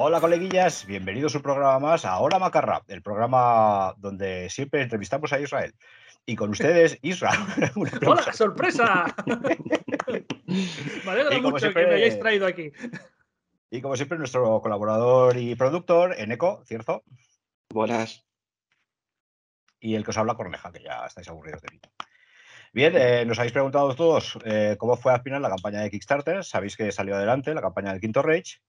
Hola coleguillas, bienvenidos a un programa más a Hola Macarra, el programa donde siempre entrevistamos a Israel. Y con ustedes, Israel. ¡Hola, sorpresa! me alegra mucho que me hayáis traído aquí. Y como siempre, nuestro colaborador y productor, Eneco, ¿cierto? Buenas. Y el que os habla, Corneja, que ya estáis aburridos de mí. Bien, eh, nos habéis preguntado todos eh, cómo fue al final la campaña de Kickstarter. Sabéis que salió adelante la campaña del Quinto Rage.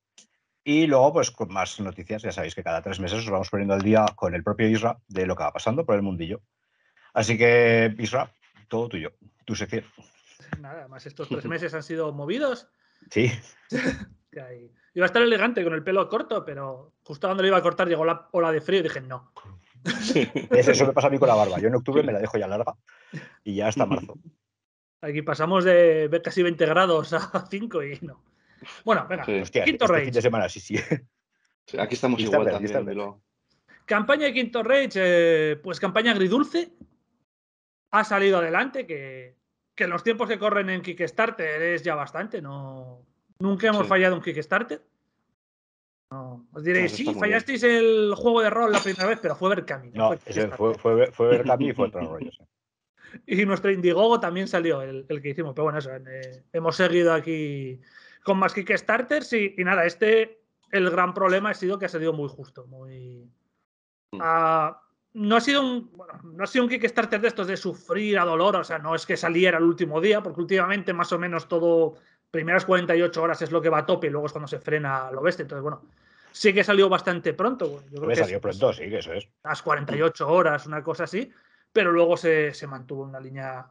Y luego, pues con más noticias, ya sabéis que cada tres meses os vamos poniendo al día con el propio Isra de lo que va pasando por el mundillo. Así que, Isra, todo tuyo, tu sección. Nada, más estos tres meses han sido movidos. Sí. Iba a estar elegante con el pelo corto, pero justo cuando lo iba a cortar llegó la ola de frío y dije no. Eso me pasa a mí con la barba. Yo en octubre me la dejo ya larga y ya hasta marzo. Aquí pasamos de casi 20 grados a 5 y no. Bueno, venga, Quinto este Fin de semana, sí, sí. aquí estamos igual también. Campaña de Quinto Rage, eh, pues campaña agridulce. Ha salido adelante, que, que los tiempos que corren en Kickstarter es ya bastante. No, nunca hemos fallado en Kickstarter. No, os diréis, sí, fallasteis el juego de rol la primera vez, pero fue Berkami. No, fue, fue, fue, Berkami y fue otro rollo. Y nuestro Indiegogo también salió, el, el, que hicimos. Pero bueno, eso, eh, hemos seguido aquí con más Kickstarters y, y nada, este, el gran problema ha sido que ha salido muy justo, muy... Mm. Ah, no ha sido un bueno, no ha sido un Kickstarter de estos de sufrir a dolor, o sea, no es que saliera el último día, porque últimamente más o menos todo, primeras 48 horas es lo que va a tope y luego es cuando se frena lo bestia. Entonces, bueno, sí que salió bastante pronto. Yo creo que salió pronto, sí, que eso es. Las 48 horas, una cosa así, pero luego se, se mantuvo en una línea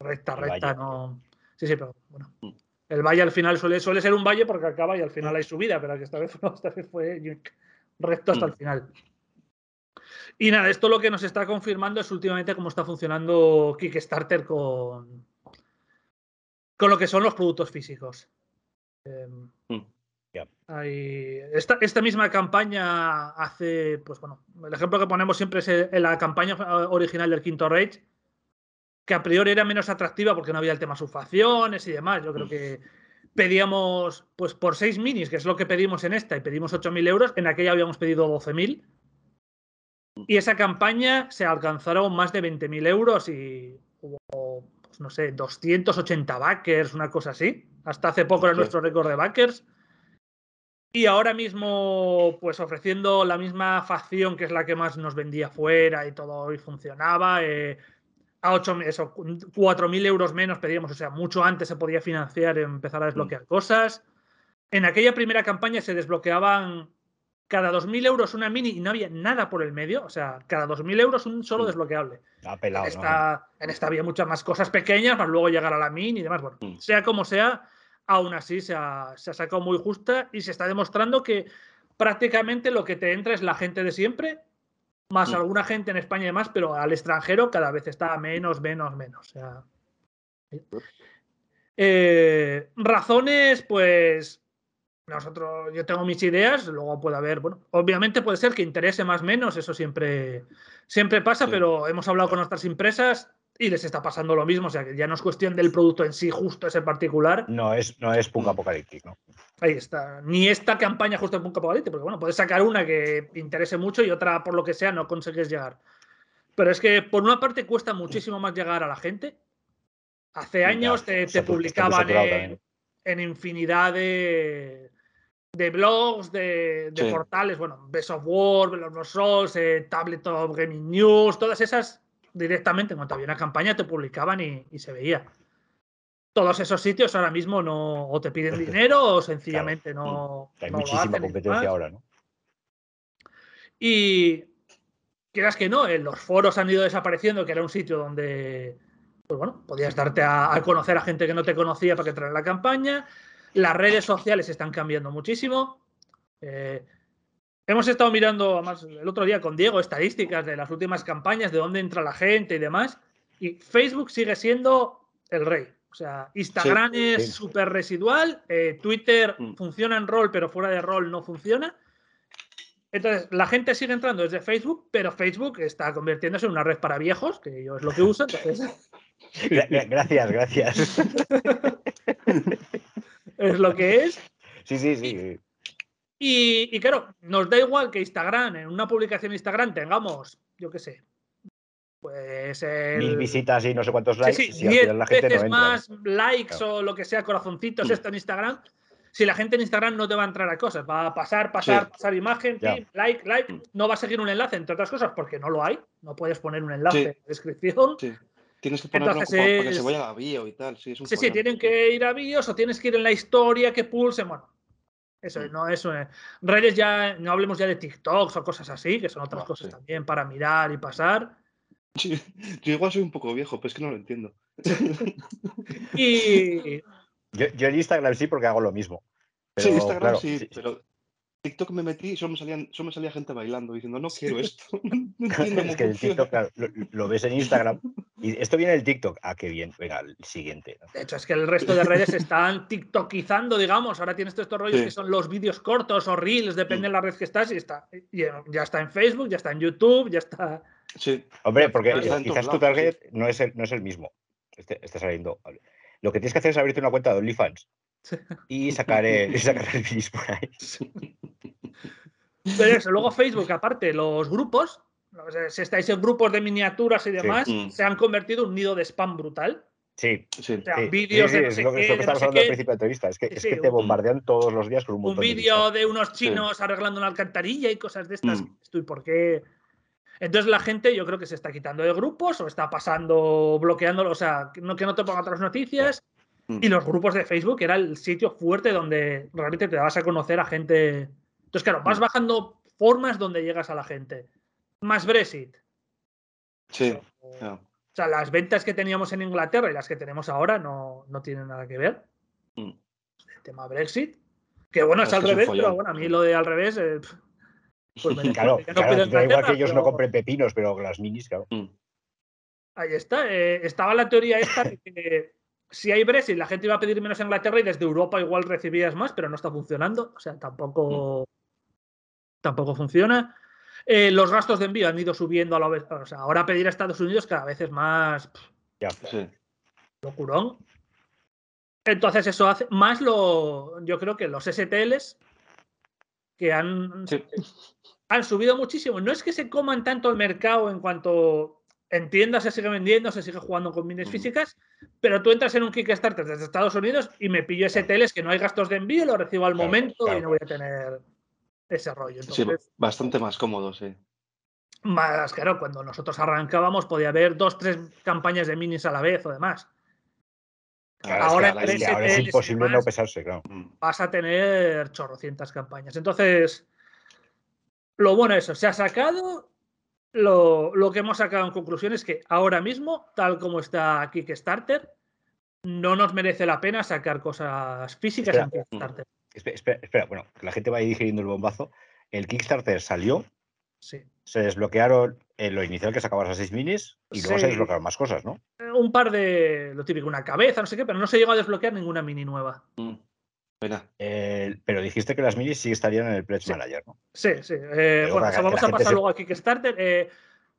recta, recta, no. Sí, sí, pero bueno. Mm. El valle al final suele, suele ser un valle porque acaba y al final hay subida, pero que esta vez, esta vez fue recto hasta el mm. final. Y nada, esto lo que nos está confirmando es últimamente cómo está funcionando Kickstarter con, con lo que son los productos físicos. Em, mm. esta, esta, misma campaña hace, pues bueno, el ejemplo que ponemos siempre es la campaña original del Quinto Rage, que a priori era menos atractiva porque no había el tema subfacciones y demás. Yo creo que pedíamos, pues por seis minis, que es lo que pedimos en esta, y pedimos 8.000 euros, en aquella habíamos pedido 12.000. Y esa campaña se alcanzaron más de 20.000 euros y hubo, pues no sé, 280 backers, una cosa así. Hasta hace poco era nuestro récord de backers. Y ahora mismo, pues ofreciendo la misma facción que es la que más nos vendía fuera y todo y funcionaba, eh, a 8, eso, 4.000 euros menos pedíamos, o sea, mucho antes se podía financiar y empezar a desbloquear mm. cosas. En aquella primera campaña se desbloqueaban cada 2.000 euros una mini y no había nada por el medio, o sea, cada 2.000 euros un solo mm. desbloqueable. en, esta, en esta había muchas más cosas pequeñas para luego llegar a la mini y demás. Bueno, mm. sea como sea, aún así se ha, se ha sacado muy justa y se está demostrando que prácticamente lo que te entra es la gente de siempre más mm. alguna gente en España y demás, pero al extranjero cada vez está menos, menos, menos. O sea, eh, razones, pues nosotros, yo tengo mis ideas, luego puede haber, bueno, obviamente puede ser que interese más menos, eso siempre, siempre pasa, pero hemos hablado con nuestras empresas y les está pasando lo mismo, o sea que ya no es cuestión del producto en sí, justo ese particular. No es, no es Punk Apocalyptic, ¿no? Ahí está. Ni esta campaña justo en Punk Apocalyptic, porque bueno, puedes sacar una que interese mucho y otra, por lo que sea, no consigues llegar. Pero es que por una parte cuesta muchísimo más llegar a la gente. Hace años te, publicaban en, infinidad de, de blogs, de, portales, bueno, Best of War, los Rolls, eh, Tablet of Gaming News, todas esas directamente, en cuanto había una campaña, te publicaban y, se veía. Todos esos sitios ahora mismo no o te piden dinero o sencillamente no. Mm. Hay muchísima competencia ahora, ¿no? Y quieras que no, los foros han ido desapareciendo, que era un sitio donde, pues bueno, podías darte a, conocer a gente que no te conocía para que traer la campaña. Las redes sociales están cambiando muchísimo. Eh, Hemos estado mirando, además, el otro día con Diego, estadísticas de las últimas campañas, de dónde entra la gente y demás. Y Facebook sigue siendo el rey. O sea, Instagram es súper residual, eh, Twitter mm. funciona en rol, pero fuera de rol no funciona. Entonces, la gente sigue entrando desde Facebook, pero Facebook está convirtiéndose en una red para viejos, que yo es lo que uso. Gracias, gracias. es lo que es. Sí, sí, sí. Y, claro, nos da igual que Instagram, en una publicación de Instagram tengamos, yo qué sé, pues. Mil visitas y no sé cuántos likes. Sí, sí, diez la gente veces más likes o lo que sea, corazoncitos, esto en Instagram. Si la gente en Instagram no te va a entrar a cosas, va a pasar, pasar, pasar imagen, like, like, mm. no va a seguir un enlace, entre otras cosas, porque no lo hay. No puedes poner un enlace en la descripción. Tienes que ponerlo para que se vaya a la bio y tal. Sí, sí, sí, tienen que ir a bios o tienes que ir en la historia que pulse. Bueno, eso mm. no es. redes ya, no hablemos ya de TikToks o cosas así, que son otras ah, cosas también para mirar y pasar. yo igual soy un poco viejo, pero es que no lo entiendo. y. Yo, yo, en Instagram sí porque hago lo mismo. sí, Instagram sí, pero TikTok me metí y solo me, salían, solo me salía gente bailando diciendo, no quiero esto. es que el TikTok, claro, lo, ves en Instagram y esto viene del TikTok. Ah, qué bien. Venga, el siguiente. De hecho, es que el resto de redes están TikTokizando, digamos. Ahora tienes todos estos rollos que son los vídeos cortos o reels, depende de la red que estás. Y está, ya está en Facebook, ya está en YouTube, ya está. Sí. Hombre, porque quizás tu target no, es el, no es el mismo. Este, está saliendo. Lo que tienes que hacer es abrirte una cuenta de OnlyFans y sacar el, sacar el por ahí. Pero eso, luego Facebook, aparte, los grupos, si estáis en grupos de miniaturas y demás, mm. se han convertido en un nido de spam brutal. Sí, sí. O sea, vídeos de es lo, que estamos hablando al principio de la entrevista. Es que, es que te bombardean todos los días con un montón Un vídeo de, unos chinos arreglando una alcantarilla y cosas de estas. Mm. Estoy, ¿por qué? Entonces la gente yo creo que se está quitando de grupos o está pasando, bloqueándolo, o sea, que no, que no te ponga otras noticias. Mm. Y los grupos de Facebook era el sitio fuerte donde realmente te vas a conocer a gente. Entonces, claro, vas mm. bajando formas donde llegas a la gente. Más Brexit. Sí. O, sea, las ventas que teníamos en Inglaterra y las que tenemos ahora no, no tienen nada que ver. Mm. El tema Brexit. Que bueno, es, al revés, pero bueno, a mí lo de al revés. Eh, pues me claro, claro da igual que ellos no compren pepinos, pero las minis, claro. Ahí está. Eh, estaba la teoría esta de que si hay Brexit, la gente iba a pedir menos a Inglaterra y desde Europa igual recibías más, pero no está funcionando. O sea, tampoco, tampoco funciona. Eh, los gastos de envío han ido subiendo a la vez. O sea, ahora pedir a Estados Unidos cada vez es más. Ya, sí. Locurón. Entonces, eso hace. Más lo. Yo creo que los STLs que han, han subido muchísimo. No es que se coman tanto el mercado en cuanto en tiendas se sigue vendiendo, se sigue jugando con minis físicas, pero tú entras en un Kickstarter desde Estados Unidos y me pillo ese teles que no hay gastos de envío, lo recibo al momento y no voy a tener ese rollo. sí, bastante más cómodo, sí. Más, claro, cuando nosotros arrancábamos podía haber dos, tres campañas de minis a la vez o demás. ahora, es, imposible no pesarse, claro. Vas a tener chorrocientas campañas. Entonces, lo bueno es eso, se ha sacado lo, que hemos sacado en conclusión es que ahora mismo, tal como está Kickstarter, no nos merece la pena sacar cosas físicas en Kickstarter. Espera, bueno, que la gente vaya digiriendo el bombazo. El Kickstarter salió, sí. se desbloquearon en lo inicial que sacabas a seis minis y luego se desbloquearon más cosas, ¿no? Eh, un par de, lo típico, una cabeza, no sé qué, pero no se llegó a desbloquear ninguna mini nueva. Mm. Eh, pero dijiste que las minis sí estarían en el Pledge Manager, ¿no? Sí, sí. Eh, bueno, vamos a pasar luego a Kickstarter. Eh,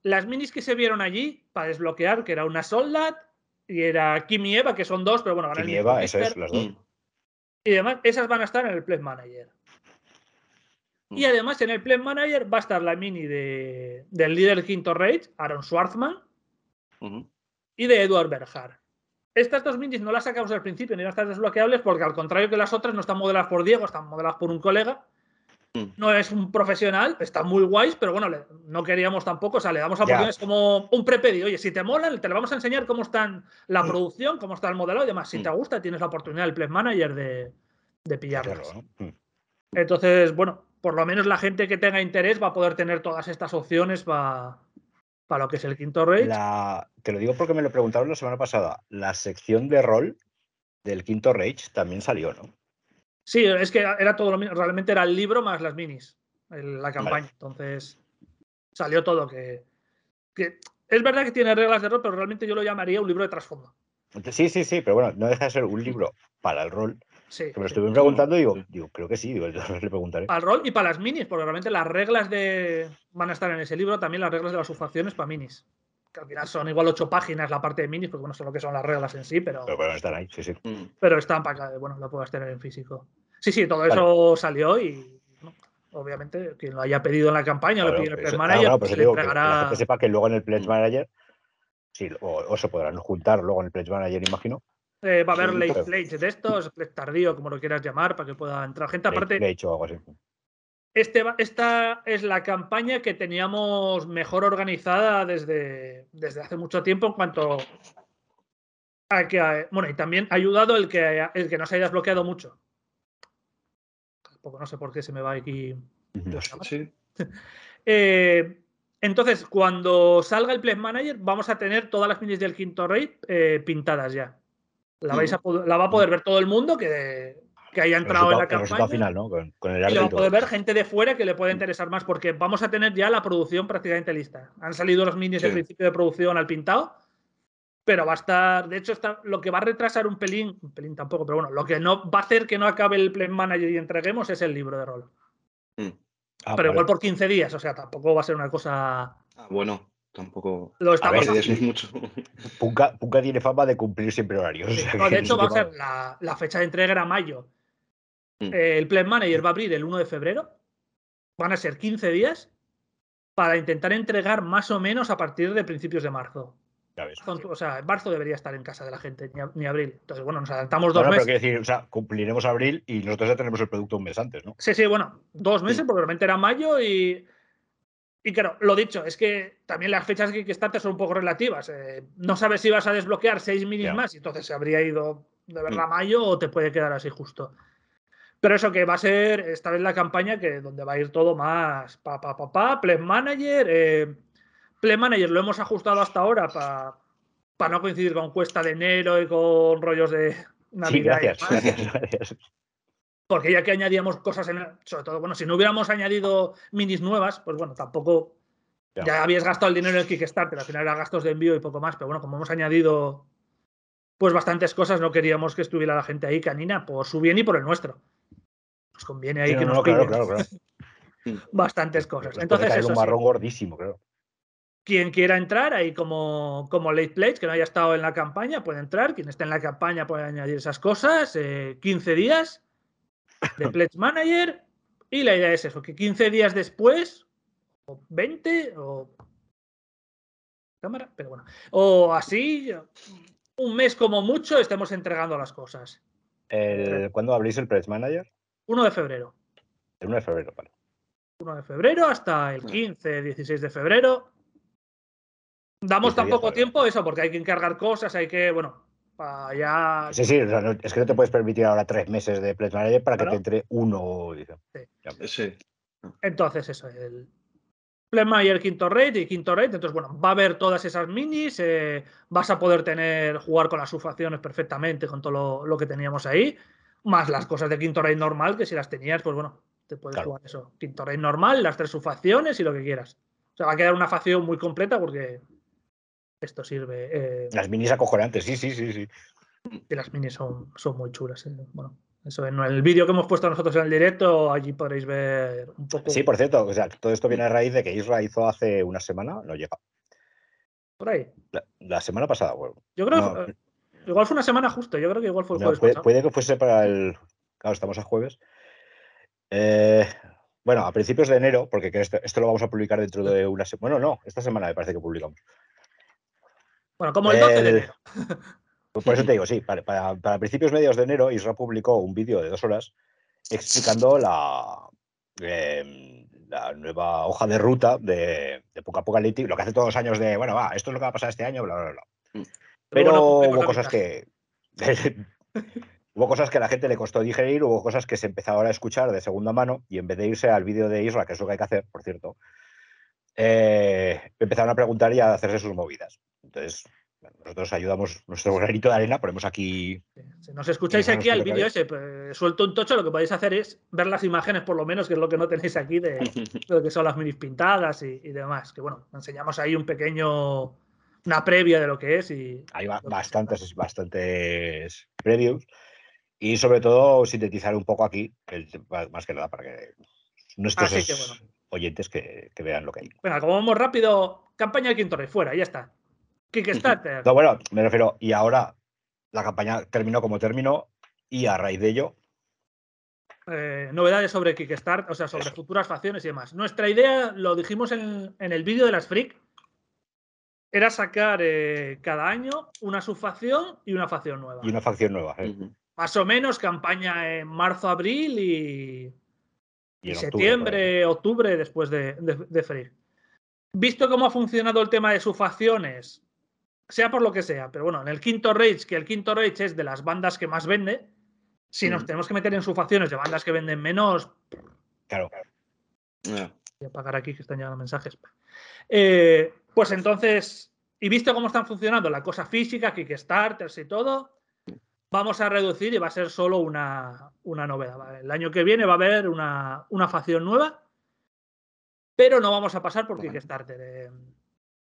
las minis que se vieron allí para desbloquear, que era una Soldat y era Kim y Eva, que son dos, pero bueno, Kim y Eva, eso es, las dos. Y además, esas van a estar en el Pledge Manager. Y mm. además, en el Pledge Manager va a estar la mini de, del líder quinto Rage, Aaron Schwartzman, y de Edward Berger. Estas dos minis no las sacamos al principio ni van a estar desbloqueables porque al contrario que las otras no están modeladas por Diego, están modeladas por un colega. Mm. No es un profesional, están muy guays, pero bueno, no queríamos tampoco, o sea, le damos oportunidades como un prepedido. Oye, si te molan, te le vamos a enseñar cómo está la mm. producción, cómo está el modelo y demás. Si te mm. gusta, tienes la oportunidad del Play Manager de, de pillarlas. Entonces, bueno, por lo menos la gente que tenga interés va a poder tener todas estas opciones para para lo que es el quinto Rage. te lo digo porque me lo preguntaron la semana pasada. La sección de rol del quinto Rage también salió, ¿no? Sí, es que era todo lo mismo. Realmente era el libro más las minis, la campaña. Entonces salió todo. Que, es verdad que tiene reglas de rol, pero realmente yo lo llamaría un libro de trasfondo. Sí, sí, sí, pero bueno, no deja de ser un libro para el rol que me lo estuve preguntando y digo, digo, creo que sí, digo, le preguntaré. Para el rol y para las minis, porque realmente las reglas de. van a estar en ese libro, también las reglas de las subfacciones para minis. Que al final son igual ocho páginas la parte de minis, porque bueno, sé lo que son las reglas en sí, pero. Pero bueno, están ahí, sí, sí. Mm. Pero están para que, bueno, lo puedas tener en físico. Sí, sí, todo eso salió y. obviamente, quien lo haya pedido en la campaña, lo pide en el Pledge Manager, pues se le entregará... Que la gente sepa que luego en el Pledge Manager, sí, o, se podrán juntar luego en el Pledge Manager, imagino. Eh, va a haber late pledge de estos, pledge tardío, como lo quieras llamar, para que pueda entrar gente. Aparte, pledge o algo así. Este, esta es la campaña que teníamos mejor organizada desde, desde hace mucho tiempo en cuanto a que. Bueno, y también ha ayudado el que, el que no se haya desbloqueado mucho. Tampoco no sé por qué se me va aquí. Sí. eh, entonces, cuando salga el Play Manager, vamos a tener todas las minis del quinto rey eh, pintadas ya. La, vais a, la va a poder ver todo el mundo que, que haya entrado en la campaña. final, ¿no? Con, el y lo va a poder ver gente de fuera que le puede interesar más, porque vamos a tener ya la producción prácticamente lista. Han salido los minis de principio de producción al pintado, pero va a estar. De hecho, está, lo que va a retrasar un pelín, un pelín tampoco, pero bueno, lo que no va a hacer que no acabe el Play Manager y entreguemos es el libro de rol. Mm. Ah, pero igual por 15 días, o sea, tampoco va a ser una cosa. Ah, bueno. Tampoco. Lo estamos mucho. Punka, tiene fama de cumplir siempre horarios. de hecho, va a ser la, la, fecha de entrega era mayo. Mm. Eh, el Plan Manager va a abrir el 1 de febrero. Van a ser 15 días para intentar entregar más o menos a partir de principios de marzo. O sea, en marzo debería estar en casa de la gente, ni, abril. Entonces, bueno, nos adaptamos dos meses. Pero decir, o sea, cumpliremos abril y nosotros ya tenemos el producto un mes antes, ¿no? Sí, sí, bueno, dos meses, porque realmente era mayo y. Y claro, lo dicho, es que también las fechas que Kickstarter son un poco relativas. Eh, no sabes si vas a desbloquear seis minis más y entonces se habría ido de verdad mm. mayo o te puede quedar así justo. Pero eso que va a ser esta vez la campaña que donde va a ir todo más pa pa pa pa, Play Manager. Eh, Play Manager lo hemos ajustado hasta ahora para no coincidir con cuesta de enero y con rollos de Navidad. Sí, gracias, gracias, Porque ya que añadíamos cosas en. Sobre todo, bueno, si no hubiéramos añadido minis nuevas, pues bueno, tampoco. Ya, habías gastado el dinero en el Kickstarter, al final era gastos de envío y poco más, pero bueno, como hemos añadido pues bastantes cosas, no queríamos que estuviera la gente ahí canina por su bien y por el nuestro nos conviene ahí que nos claro, claro, claro. bastantes cosas. Entonces, es un marrón gordísimo, creo. Quien quiera entrar ahí como, como late pledge, que no haya estado en la campaña, puede entrar. Quien esté en la campaña puede añadir esas cosas. 15 eh, días de pledge manager. Y la idea es eso, que 15 días después, o 20, o cámara, pero bueno, o así, un mes como mucho, estemos entregando las cosas. ¿Cuándo abrís el Pledge Manager? 1 de febrero. El 1 de febrero, vale. 1 de febrero hasta el 15, 16 de febrero. Damos tan poco tiempo eso, porque hay que encargar cosas, hay que, bueno, para ya. Sí, sí, es que no te puedes permitir ahora tres meses de Pledge Manager para que te entre uno. Sí. sí. Entonces, eso, el Pledge Manager quinto rate y quinto rate. Entonces, bueno, va a haber todas esas minis, eh, vas a poder tener, jugar con las subfacciones perfectamente, con todo lo, lo que teníamos ahí más las cosas de quinto rey normal, que si las tenías, pues bueno, te puedes jugar eso. Quinto rey normal, las tres subfacciones y lo que quieras. O sea, va a quedar una facción muy completa porque esto sirve. Eh, las minis acojonantes, sí, sí, sí, sí. Y las minis son, son muy chulas. Eh. Bueno, eso en el vídeo que hemos puesto nosotros en el directo, allí podréis ver un poco. Sí, por cierto, o sea, todo esto viene a raíz de que Isra hizo hace una semana, no llega. Por ahí. La, semana pasada, bueno. Yo creo que Igual fue una semana justo, yo creo que igual fue el jueves. puede, que fuese para el. Claro, estamos a jueves. Eh, bueno, a principios de enero, porque esto, lo vamos a publicar dentro de una semana. Bueno, no, esta semana me parece que publicamos. Bueno, como el 12 de enero. Por eso te digo, sí, para, principios medios de enero, Isra publicó un vídeo de dos horas explicando la, em, la nueva hoja de ruta de, de poco Apocaliptic, lo que hace todos los años de, bueno, va, esto es lo que va a pasar este año, bla, bla, bla. Mm. Pero hubo cosas que. hubo cosas que a la gente le costó digerir, hubo cosas que se empezaron a escuchar de segunda mano y en vez de irse al vídeo de Isra, que es lo que hay que hacer, por cierto, eh, empezaron a preguntar y a hacerse sus movidas. Entonces, nosotros ayudamos nuestro granito de arena, ponemos aquí. Si nos escucháis aquí al vídeo ese, pues, suelto un tocho, lo que podéis hacer es ver las imágenes, por lo menos, que es lo que no tenéis aquí, de, lo que son las minis pintadas y, y demás. Que bueno, enseñamos ahí un pequeño una previa de lo que es. Y Hay bastantes, bastantes previews y sobre todo sintetizar un poco aquí, más que nada para que nuestros oyentes que, vean lo que hay. Venga, como vamos rápido, campaña de Quintorre, fuera, ya está. Kickstarter. no, bueno, me refiero, y ahora la campaña terminó como terminó y a raíz de ello eh, novedades sobre Kickstarter, o sea, sobre futuras facciones y demás. Nuestra idea, lo dijimos en, el vídeo de las Freak, era sacar eh, cada año una subfacción y una facción nueva. Y una facción nueva. Más o menos campaña en marzo, abril y, septiembre, octubre, después de, de, Freak. Visto cómo ha funcionado el tema de subfacciones, sea por lo que sea, pero bueno, en el quinto Rage, que el quinto Rage es de las bandas que más vende, si nos tenemos que meter en subfacciones de bandas que venden menos. Claro. Voy a apagar aquí que están llegando mensajes. Eh, pues entonces, y visto cómo están funcionando la cosa física, Kickstarters y todo, vamos a reducir y va a ser solo una, novedad. El año que viene va a haber una, facción nueva, pero no vamos a pasar por Kickstarter. Eh,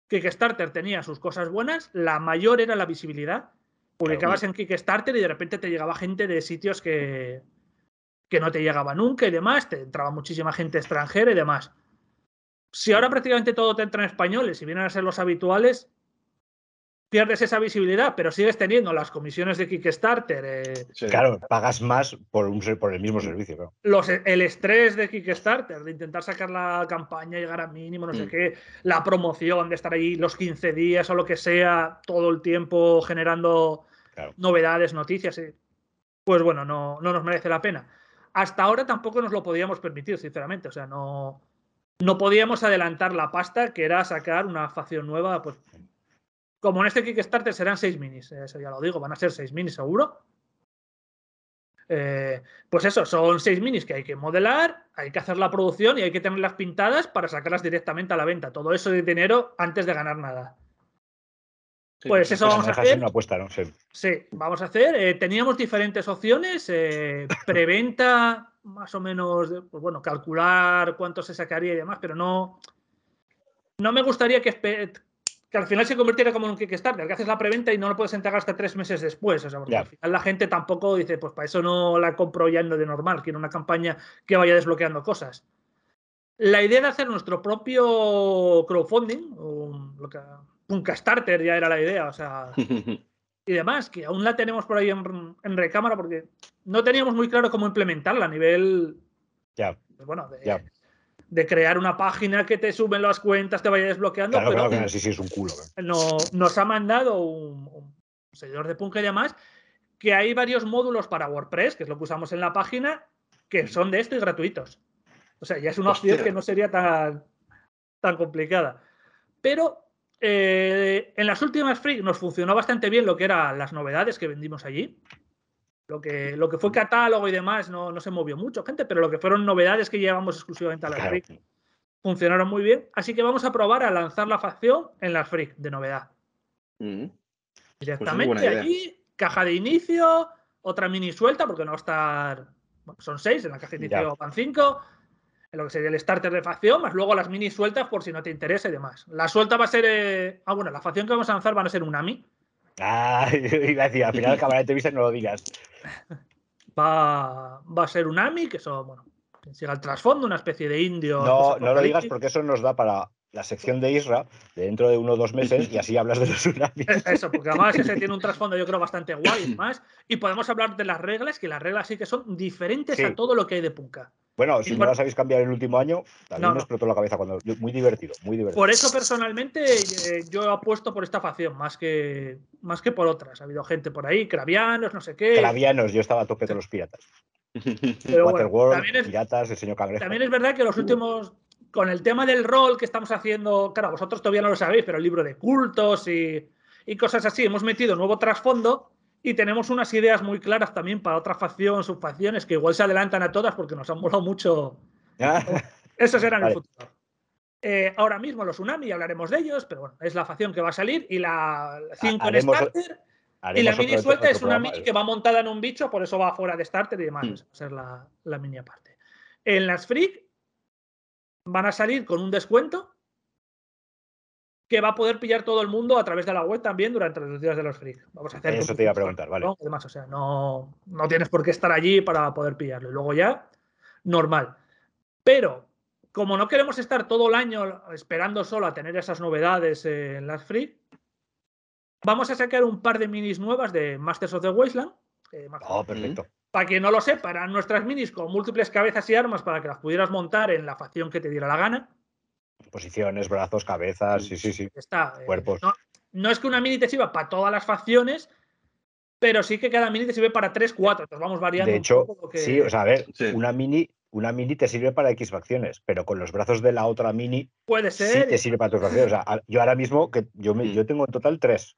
Kickstarter tenía sus cosas buenas, la mayor era la visibilidad Publicabas en Kickstarter y de repente te llegaba gente de sitios que, que no te llegaba nunca y demás, te entraba muchísima gente extranjera y demás. Si ahora prácticamente todo te entra en español y si vienen a ser los habituales, pierdes esa visibilidad, pero sigues teniendo las comisiones de Kickstarter. Eh, claro, pagas más por, un, por el mismo servicio. Los, el estrés de Kickstarter, de intentar sacar la campaña, llegar a mínimo, no sé mm. qué, la promoción, de estar ahí los 15 días o lo que sea, todo el tiempo generando novedades, noticias. Pues bueno, no, no nos merece la pena. Hasta ahora tampoco nos lo podíamos permitir, sinceramente. O sea, no, no podíamos adelantar la pasta que era sacar una facción nueva, pues como en este Kickstarter serán seis minis, eso ya lo digo, van a ser seis minis seguro. Eh, pues eso, son seis minis que hay que modelar, hay que hacer la producción y hay que tenerlas pintadas para sacarlas directamente a la venta. Todo eso de dinero antes de ganar nada. pues eso vamos a hacer. Sí. vamos a hacer. Eh, teníamos diferentes opciones. Eh, preventa, más o menos, pues bueno, calcular cuánto se sacaría y demás, pero no. No me gustaría que, que al final se convirtiera como en un Kickstarter, que haces la preventa y no lo puedes entregar hasta tres meses después. O sea, porque al final la gente tampoco dice, pues para eso no la compro ya de normal, quiero una campaña que vaya desbloqueando cosas. La idea de hacer nuestro propio crowdfunding, un, lo que, un Kickstarter ya era la idea, o sea, y demás, que aún la tenemos por ahí en, recámara porque no teníamos muy claro cómo implementarla a nivel, ya. Pues bueno, de, de crear una página que te suben las cuentas, te vaya desbloqueando. Claro, pero sí, sí, es un culo. No, nos ha mandado un, seguidor de Punk y demás que hay varios módulos para WordPress, que es lo que usamos en la página, que son de esto y gratuitos. O sea, ya es una opción que no sería tan, tan complicada. Pero eh, en las últimas Free nos funcionó bastante bien lo que eran las novedades que vendimos allí. Lo que, lo que fue catálogo y demás no, no se movió mucho, gente, pero lo que fueron novedades que llevamos exclusivamente a las Freak funcionaron muy bien. Así que vamos a probar a lanzar la facción en las Freak de novedad. Mm. Directamente pues allí, caja de inicio, otra mini suelta, porque no va a estar. son seis, en la caja de inicio van cinco. En lo que sería el starter de facción, más luego las mini sueltas por si no te interesa y demás. La suelta va a ser. Eh, ah, bueno, la facción que vamos a lanzar van a ser un AMI. Ah, iba a decir, al final el de vista no lo digas. Va, va a ser un AMI, que eso, bueno, que siga el trasfondo, una especie de indio. No, no lo digas porque eso nos da para la sección de Isra dentro de uno o dos meses y así hablas de los tsunamis. Eso, porque además ese tiene un trasfondo yo creo bastante guay más. Y podemos hablar de las reglas, que las reglas sí que son diferentes a todo lo que hay de Punka. Bueno, si no las habéis cambiado el último año, también me explotó la cabeza cuando. Muy divertido, muy divertido. Por eso, personalmente, eh, yo he apuesto por esta facción más que, más que por otras. Ha habido gente por ahí, cravianos, no sé qué. Cravianos, yo estaba a tope de los piratas. Waterworld, piratas, el señor Cangrejo. También es verdad que los últimos. Con el tema del rol que estamos haciendo, claro, vosotros todavía no lo sabéis, pero el libro de cultos y, y cosas así, hemos metido nuevo trasfondo y tenemos unas ideas muy claras también para otra facción, subfacciones, que igual se adelantan a todas porque nos han volado mucho. Esos eran el futuro. Eh, ahora mismo los Tsunami, hablaremos de ellos, pero bueno, es la facción que va a salir y la 5 en Starter. Y la mini suelta es una mini que va montada en un bicho, por eso va fuera de Starter y demás. Hmm. va a ser la, la mini aparte. En las Freak van a salir con un descuento que va a poder pillar todo el mundo a través de la web también durante los días de los freaks. Vamos a hacer Eso te iba a preguntar, vale. Además, o sea, no, no tienes por qué estar allí para poder pillarlo. Y luego ya, normal. Pero, como no queremos estar todo el año esperando solo a tener esas novedades en las free, vamos a sacar un par de minis nuevas de Masters of the Wasteland. oh, perfecto. Para quien no lo sepa, eran nuestras minis con múltiples cabezas y armas para que las pudieras montar en la facción que te diera la gana. Posiciones, brazos, cabezas, sí, sí, sí. Está, eh, Cuerpos. no, es que una mini te sirva para todas las facciones, pero sí que cada mini te sirve para 3, 4. Entonces vamos variando. De hecho, sí, o sea, a ver, una mini una mini te sirve para X facciones, pero con los brazos de la otra mini puede ser. Sí te sirve para tus facciones. O sea, yo ahora mismo que yo, me, mm. yo tengo en total tres.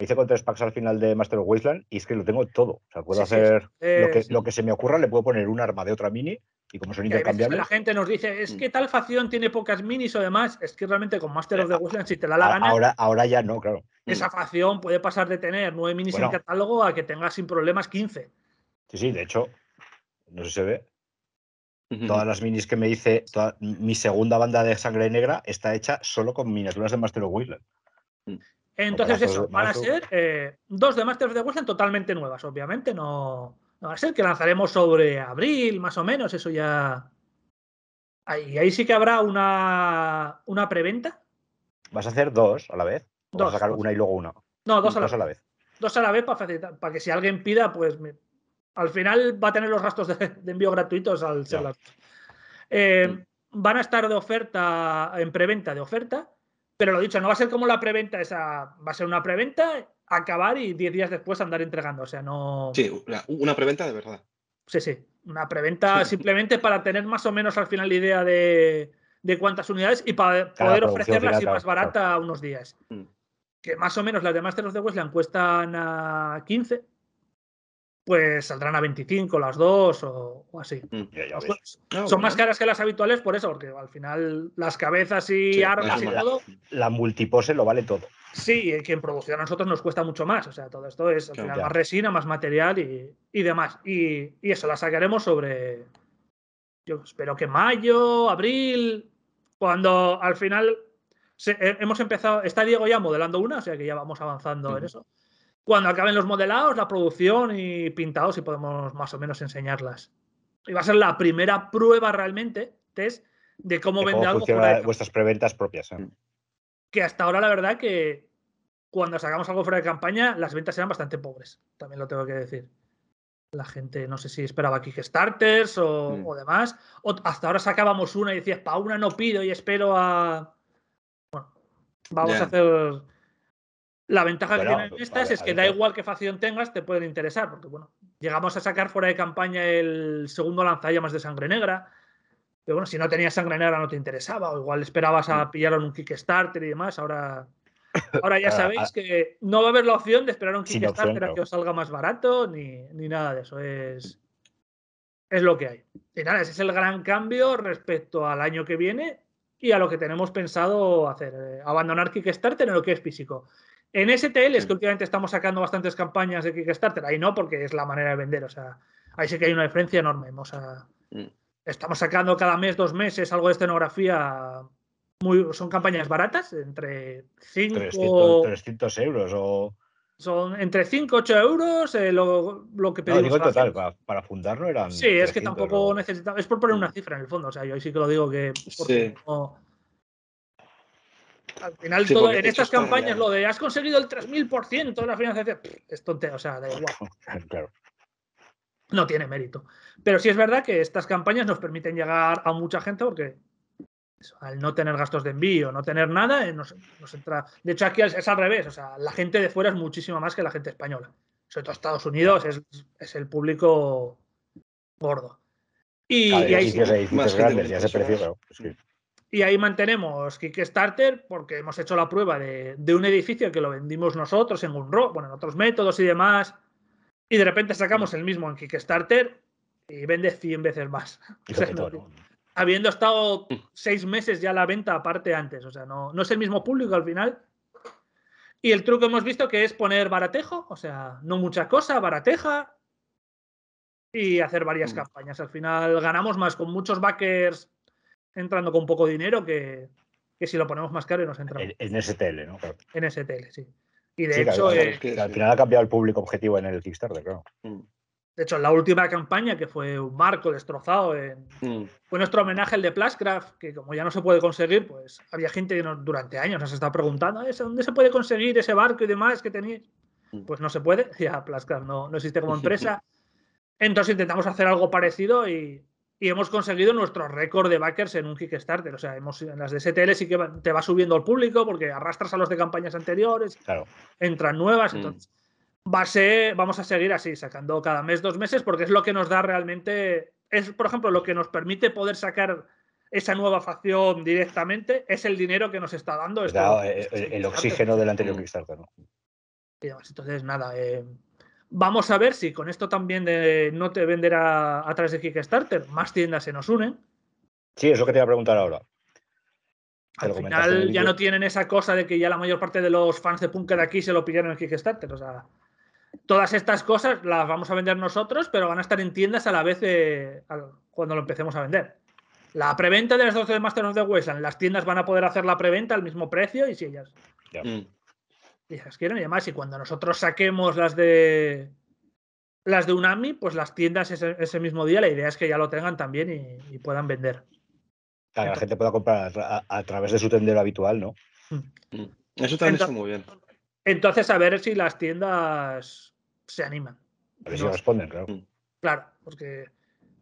Hice con tres packs al final de Master of Wasteland y es que lo tengo todo. O sea, puedo hacer lo, que, lo que se me ocurra, le puedo poner un arma de otra mini y como son intercambiables. La gente nos dice, es mm. que tal facción tiene pocas minis o demás. Es que realmente con Master of the Wasteland, si te la, la gana. Ahora, ahora ya no, claro. Esa mm. facción puede pasar de tener nueve minis en catálogo a que tenga sin problemas 15. Sí, sí, de hecho, no sé si se ve. Todas las minis que me hice, mi segunda banda de sangre negra está hecha solo con miniaturas de Master of Wasteland. Entonces, eso, van a ser eh, dos de Master of the Wasteland totalmente nuevas, obviamente. No, va a ser que lanzaremos sobre abril, más o menos, eso ya. Ahí, ahí sí que habrá una, una preventa. ¿Vas a hacer dos a la vez? ¿O vas a sacar una y luego una? No, dos a la, vez. Dos a la vez para facilitar, para que si alguien pida, pues al final va a tener los gastos de, envío gratuitos al ser eh, mm. Van a estar de oferta, en preventa de oferta, pero lo dicho, no va a ser como la preventa, esa va a ser una preventa, acabar y 10 días después andar entregando. O sea, no. Sí, una preventa de verdad. Sí, sí. Una preventa simplemente para tener más o menos al final la idea de, cuántas unidades y para poder ofrecerla así más barata unos días. Mm. Que más o menos las de Masters of the Westland cuestan a 15 pues saldrán a 25 las dos o, así. Mm, ah, son más caras que las habituales por eso, porque al final las cabezas y armas y todo. La multipose lo vale todo. Sí, que en producción a nosotros nos cuesta mucho más. O sea, todo esto es al final más resina, más material y, demás. Y, eso la sacaremos sobre. Yo espero que mayo, abril, cuando al final hemos empezado. Está Diego ya modelando una, o sea que ya vamos avanzando en eso cuando acaben los modelados, la producción y pintados, y podemos más o menos enseñarlas. Y va a ser la primera prueba realmente, test, de cómo, vende algo. Fuera vuestras preventas propias. ¿eh? Que hasta ahora, la verdad, que cuando sacamos algo fuera de campaña, las ventas eran bastante pobres. También lo tengo que decir. La gente no sé si esperaba Kickstarters o, mm. o demás. O hasta ahora sacábamos una y decías, para una no pido y espero a. Bueno, vamos a hacer la ventaja que tienen estas es que da igual qué facción tengas, te pueden interesar, porque bueno, llegamos a sacar fuera de campaña el segundo lanzallamas de sangre negra, pero bueno, si no tenías sangre negra no te interesaba, o igual esperabas a mm. pillar un Kickstarter y demás, ahora, ahora ya sabéis que no va a haber la opción de esperar un Kickstarter a que os salga más barato, ni, ni nada de eso, es, es lo que hay. Y nada, ese es el gran cambio respecto al año que viene y a lo que tenemos pensado hacer, eh, abandonar Kickstarter en lo que es físico. En STL es que últimamente estamos sacando bastantes campañas de Kickstarter, ahí no, porque es la manera de vender, o sea, ahí sí que hay una diferencia enorme. O sea, mm. estamos sacando cada mes, dos meses algo de escenografía. Muy, son campañas baratas, entre 5... 300, euros o... Son entre 5 8 euros eh, lo, lo, que pedimos. No, digo total, para, fundar no eran. Sí, es que tampoco necesitamos. Es por poner una mm. cifra en el fondo. O sea, yo ahí sí que lo digo que. Sí. Al final, todo, en estas campañas, lo de has conseguido el 3000% de la financiación, es tontería, o sea, da igual. Claro. No tiene mérito. Pero sí es verdad que estas campañas nos permiten llegar a mucha gente porque al no tener gastos de envío, no tener nada, eh, nos, entra. De hecho, aquí es, al revés. O sea, la gente de fuera es muchísimo más que la gente española. Sobre todo Estados Unidos es, el público gordo. Y, ahí más grandes, ya se precio, y ahí mantenemos Kickstarter porque hemos hecho la prueba de, un edificio que lo vendimos nosotros en un bueno, en otros métodos y demás. Y de repente sacamos el mismo en Kickstarter y vende 100 veces más. habiendo estado seis meses ya la venta aparte antes. O sea, no, no es el mismo público al final. Y el truco hemos visto que es poner baratejo, o sea, no mucha cosa, barateja y hacer varias mm. campañas. Al final ganamos más con muchos backers entrando con poco dinero que, si lo ponemos más caro y nos entra. En, STL, ¿no? En STL, sí. Y de hecho. Eh, al final ha cambiado el público objetivo en el Kickstarter, claro. Mm. De hecho, en la última campaña, que fue un marco destrozado, mm. fue nuestro homenaje al de Plascraft, que como ya no se puede conseguir, pues había gente que durante años nos estado preguntando, ¿dónde se puede conseguir ese barco y demás que tenéis? Mm. Pues no se puede, ya Plascraft no, no existe como empresa. Entonces intentamos hacer algo parecido y, hemos conseguido nuestro récord de backers en un Kickstarter. O sea, hemos, en las de STL sí que te va subiendo el público porque arrastras a los de campañas anteriores, claro. entran nuevas. Mm. Entonces, va a ser, vamos a seguir así, sacando cada mes, dos meses, porque es lo que nos da realmente, es por ejemplo lo que nos permite poder sacar esa nueva facción directamente, es el dinero que nos está dando. Eh, el, oxígeno del anterior mm. Kickstarter. ¿no? Entonces, nada, eh, Vamos a ver si con esto también de no te venderá a través de Kickstarter, más tiendas se nos unen. Sí, eso que te iba a preguntar ahora. Al final ya no tienen esa cosa de que ya la mayor parte de los fans de Punk de aquí se lo pidieron en Kickstarter. O sea, todas estas cosas las vamos a vender nosotros, pero van a estar en tiendas a la vez cuando lo empecemos a vender. La preventa de las 12 de Master of the Westland, las tiendas van a poder hacer la preventa al mismo precio y si ellas. Mm y las quieren y demás. Y cuando nosotros saquemos las de las de Unami, pues las tiendas ese, mismo día, la idea es que ya lo tengan también y, puedan vender. que la gente pueda comprar a, través de su tendero habitual, ¿no? Mm. Mm. Eso también está muy bien. Entonces, a ver si las tiendas se animan. A ver si responden, claro. Mm. Claro, porque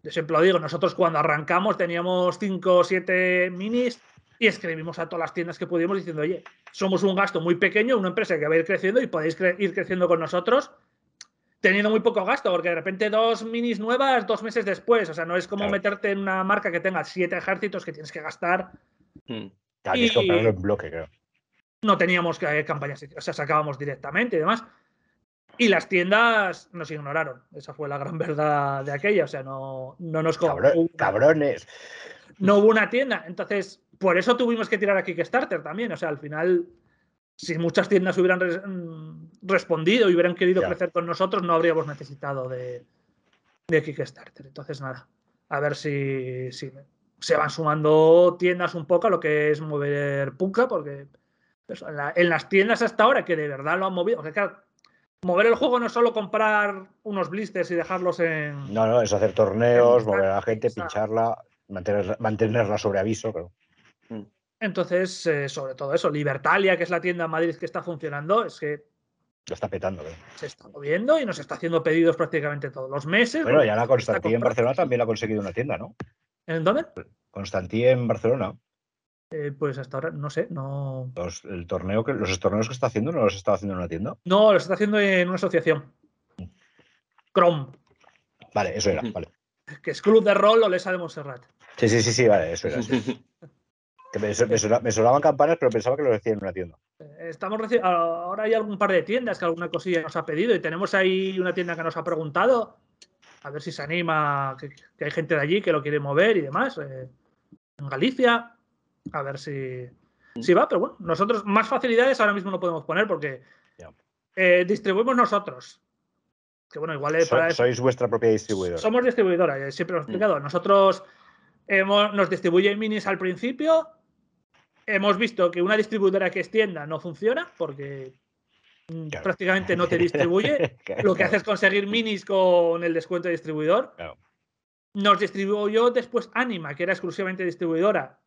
yo siempre lo digo, nosotros cuando arrancamos teníamos 5 o 7 minis y escribimos a todas las tiendas que pudimos diciendo, oye, somos un gasto muy pequeño, una empresa que va a ir creciendo y podéis ir creciendo con nosotros teniendo muy poco gasto, porque de repente dos minis nuevas dos meses después, o sea, no es como meterte en una marca que tenga siete ejércitos que tienes que gastar. Hmm. Y... comprarlo en bloque, creo. No teníamos campañas, o sea, sacábamos directamente y demás. Y las tiendas nos ignoraron. Esa fue la gran verdad de aquella. O sea, no, no nos Cabrones. No hubo una tienda. Entonces, por eso tuvimos que tirar a Kickstarter también. O sea, al final, si muchas tiendas hubieran mm, respondido y hubieran querido crecer con nosotros, no habríamos necesitado de, Kickstarter. Entonces, nada, a ver si, se van sumando tiendas un poco a lo que es mover Punka, porque pues, en, las tiendas hasta ahora que de verdad lo han movido, claro, mover el juego no es solo comprar unos blisters y dejarlos en. No, no, es hacer torneos, mover a la gente, pincharla, mantenerla sobre aviso, claro. Mm. Entonces, eh, sobre todo eso, Libertalia, que es la tienda en Madrid que está funcionando, es que. Lo está petando, Se está moviendo y nos está haciendo pedidos prácticamente todos los meses. Bueno, ya la Constantí en Barcelona también ha conseguido una tienda, ¿no? ¿En dónde? Constantí en Barcelona. Eh, pues hasta ahora, no sé, no. Los, el torneo que, los torneos que está haciendo, ¿no los está haciendo en una tienda? No, los está haciendo en una asociación. Chrome. Vale, eso era, vale. Que es Club de Rol o Lesa de Montserrat. Sí, sí, sí, sí, vale, eso era. me, sonaban campanas, pero pensaba que lo decían en una tienda. Eh, estamos ahora hay algún par de tiendas que alguna cosilla nos ha pedido y tenemos ahí una tienda que nos ha preguntado a ver si se anima, que, hay gente de allí que lo quiere mover y demás. Eh, en Galicia, a ver si, mm. si va, pero bueno, nosotros más facilidades ahora mismo no podemos poner porque eh, distribuimos nosotros. Que bueno, igual sois vuestra propia distribuidora. Somos distribuidora, siempre lo he mm. explicado. Nosotros hemos, nos distribuyen minis al principio hemos visto que una distribuidora que extienda no funciona porque mm, prácticamente no te distribuye. Lo que hace es conseguir minis con el descuento de distribuidor. Nos distribuyó después Anima, que era exclusivamente distribuidora.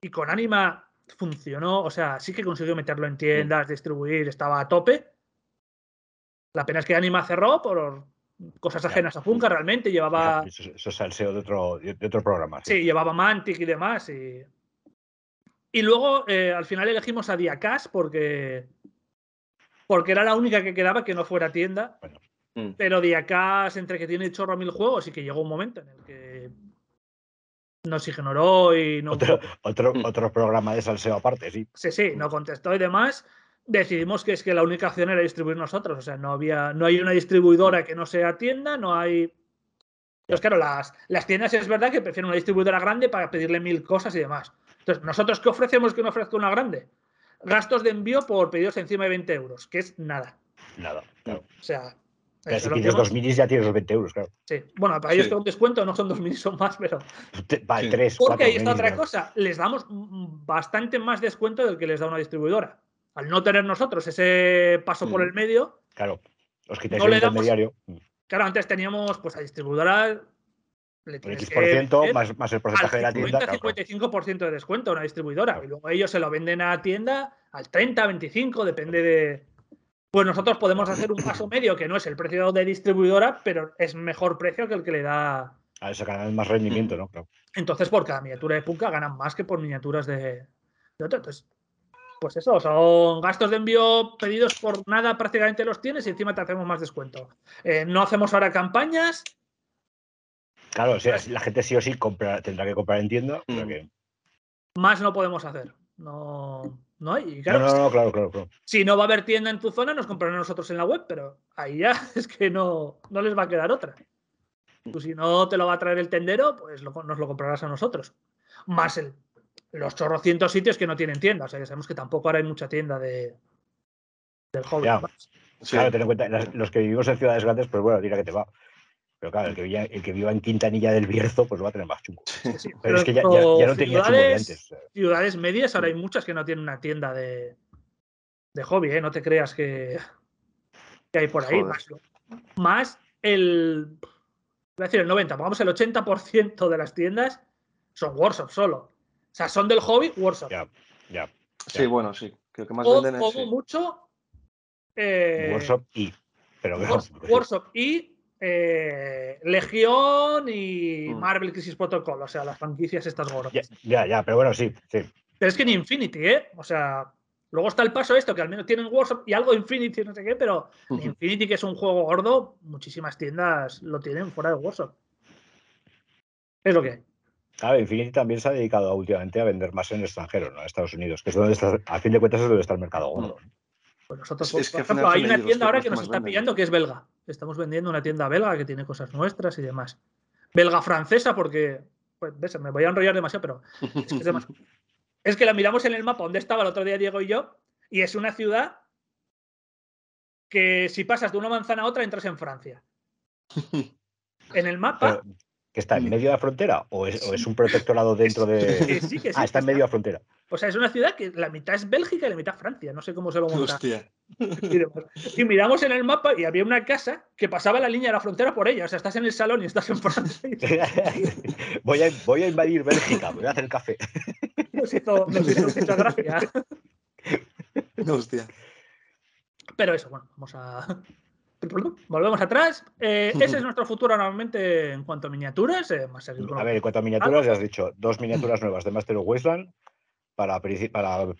Y con Anima funcionó, o sea, sí que consiguió meterlo en tiendas, distribuir, estaba a tope. La pena es que Anima cerró por cosas ajenas a Funka, realmente llevaba... Eso, es el SEO de otro, de otro programa. Sí. sí, llevaba Mantic y demás. Y y luego eh, al final elegimos a Diacas porque, porque era la única que quedaba que no fuera tienda. Mm. Pero Diacas, entre que tiene chorro mil juegos y que llegó un momento en el que nos ignoró y no. Otro, otro, mm. otro programa de salseo aparte, sí. Sí, sí, no contestó y demás. Decidimos que es que la única opción era distribuir nosotros. O sea, no había, no hay una distribuidora que no sea tienda, no hay. Pues claro, las, las tiendas es verdad que prefieren una distribuidora grande para pedirle mil cosas y demás. Entonces, ¿nosotros qué ofrecemos que no ofrezca una grande? Gastos de envío por pedidos encima de 20 euros, que es nada. Nada, claro. O sea. si pides dos minis ya tienes los 20 euros, claro. Sí. Bueno, para ellos con descuento no son dos minis, son más, pero. Vale, tres, Porque ahí está otra cosa. Les damos bastante más descuento del que les da una distribuidora. Al no tener nosotros ese paso por mm. el medio. Claro. Os quitáis el intermediario. Claro, antes teníamos pues a distribuidora el X% más, más, el porcentaje de la tienda. 55% de descuento a una distribuidora. Y luego ellos se lo venden a la tienda al 30, 25, depende de. pues nosotros podemos hacer un paso medio que no es el precio de distribuidora, pero es mejor precio que el que le da. A ese canal más rendimiento, ¿no? Entonces, por cada miniatura de Punka ganan más que por miniaturas de, de otro. Entonces, pues eso, son gastos de envío pedidos por nada, prácticamente los tienes y encima te hacemos más descuento. Eh, no hacemos ahora campañas. Claro, o sea, la gente sí o sí tendrá que comprar en tienda. Mm. Más no podemos hacer. No, no hay. no, no, claro, claro, Si no va a haber tienda en tu zona, nos comprarán nosotros en la web, pero ahí ya es que no, no les va a quedar otra. Tú, si no te lo va a traer el tendero, pues nos lo comprarás a nosotros. Más el los chorrocientos sitios que no tienen tienda. O sea, que sabemos que tampoco ahora hay mucha tienda de, del hobby. Claro, ten en cuenta, los que vivimos en ciudades grandes, pues bueno, dirá que te va. Pero claro, el que, viva, el que viva en Quintanilla del Bierzo, pues va a tener más chungo. pero, es que ya, no tenía chungo de antes. Ciudades medias, ahora hay muchas que no tienen una tienda de, de hobby, ¿eh? No te creas que, que hay por ahí. Más, más, el. Voy a decir el 90, pongamos el 80% de las tiendas son workshops solo. O sea, son del hobby workshop. Ya, ya. Sí, bueno, sí. Creo que más o, venden es. mucho. Eh, workshop y. Pero y. Eh, Legión y mm. Marvel Crisis Protocol, o sea, las franquicias estas gordas. Ya, ya, pero bueno, sí, sí. Pero es que ni Infinity, ¿eh? O sea, luego está el paso esto, que al menos tienen Workshop y algo Infinity, no sé qué, pero Infinity, que es un juego gordo, muchísimas tiendas lo tienen fuera de Workshop. Es lo que hay. Claro, Infinity también se ha dedicado últimamente a vender más en el extranjero, ¿no? En Estados Unidos, que es donde está, a fin de cuentas es donde está el mercado gordo. Pues nosotros, por, ejemplo, hay una tienda ahora que nos está pillando que es belga. Estamos vendiendo una tienda belga que tiene cosas nuestras y demás. Belga francesa, porque, pues, ves, me voy a enrollar demasiado, pero es que, es que la miramos en el mapa donde estaba el otro día Diego y yo, y es una ciudad que si pasas de una manzana a otra entras en Francia. En el mapa está en medio de la frontera o es, un protectorado dentro de. Sí, que sí, ah, está en medio de la frontera. O sea, es una ciudad que la mitad es Bélgica y la mitad Francia. No sé cómo se lo monta. Hostia. Y, miramos en el mapa y había una casa que pasaba la línea de la frontera por ella. O sea, estás en el salón y estás en Francia. voy, a, voy a invadir Bélgica, voy a hacer café. Nos hizo, nos hizo mucha gracia. Hostia. Pero eso, bueno, vamos a. Volvemos atrás. Eh, ese es nuestro futuro normalmente en cuanto a miniaturas. Eh, a ver, en cuanto a miniaturas, ya has dicho dos miniaturas nuevas de Master of Wasteland para, para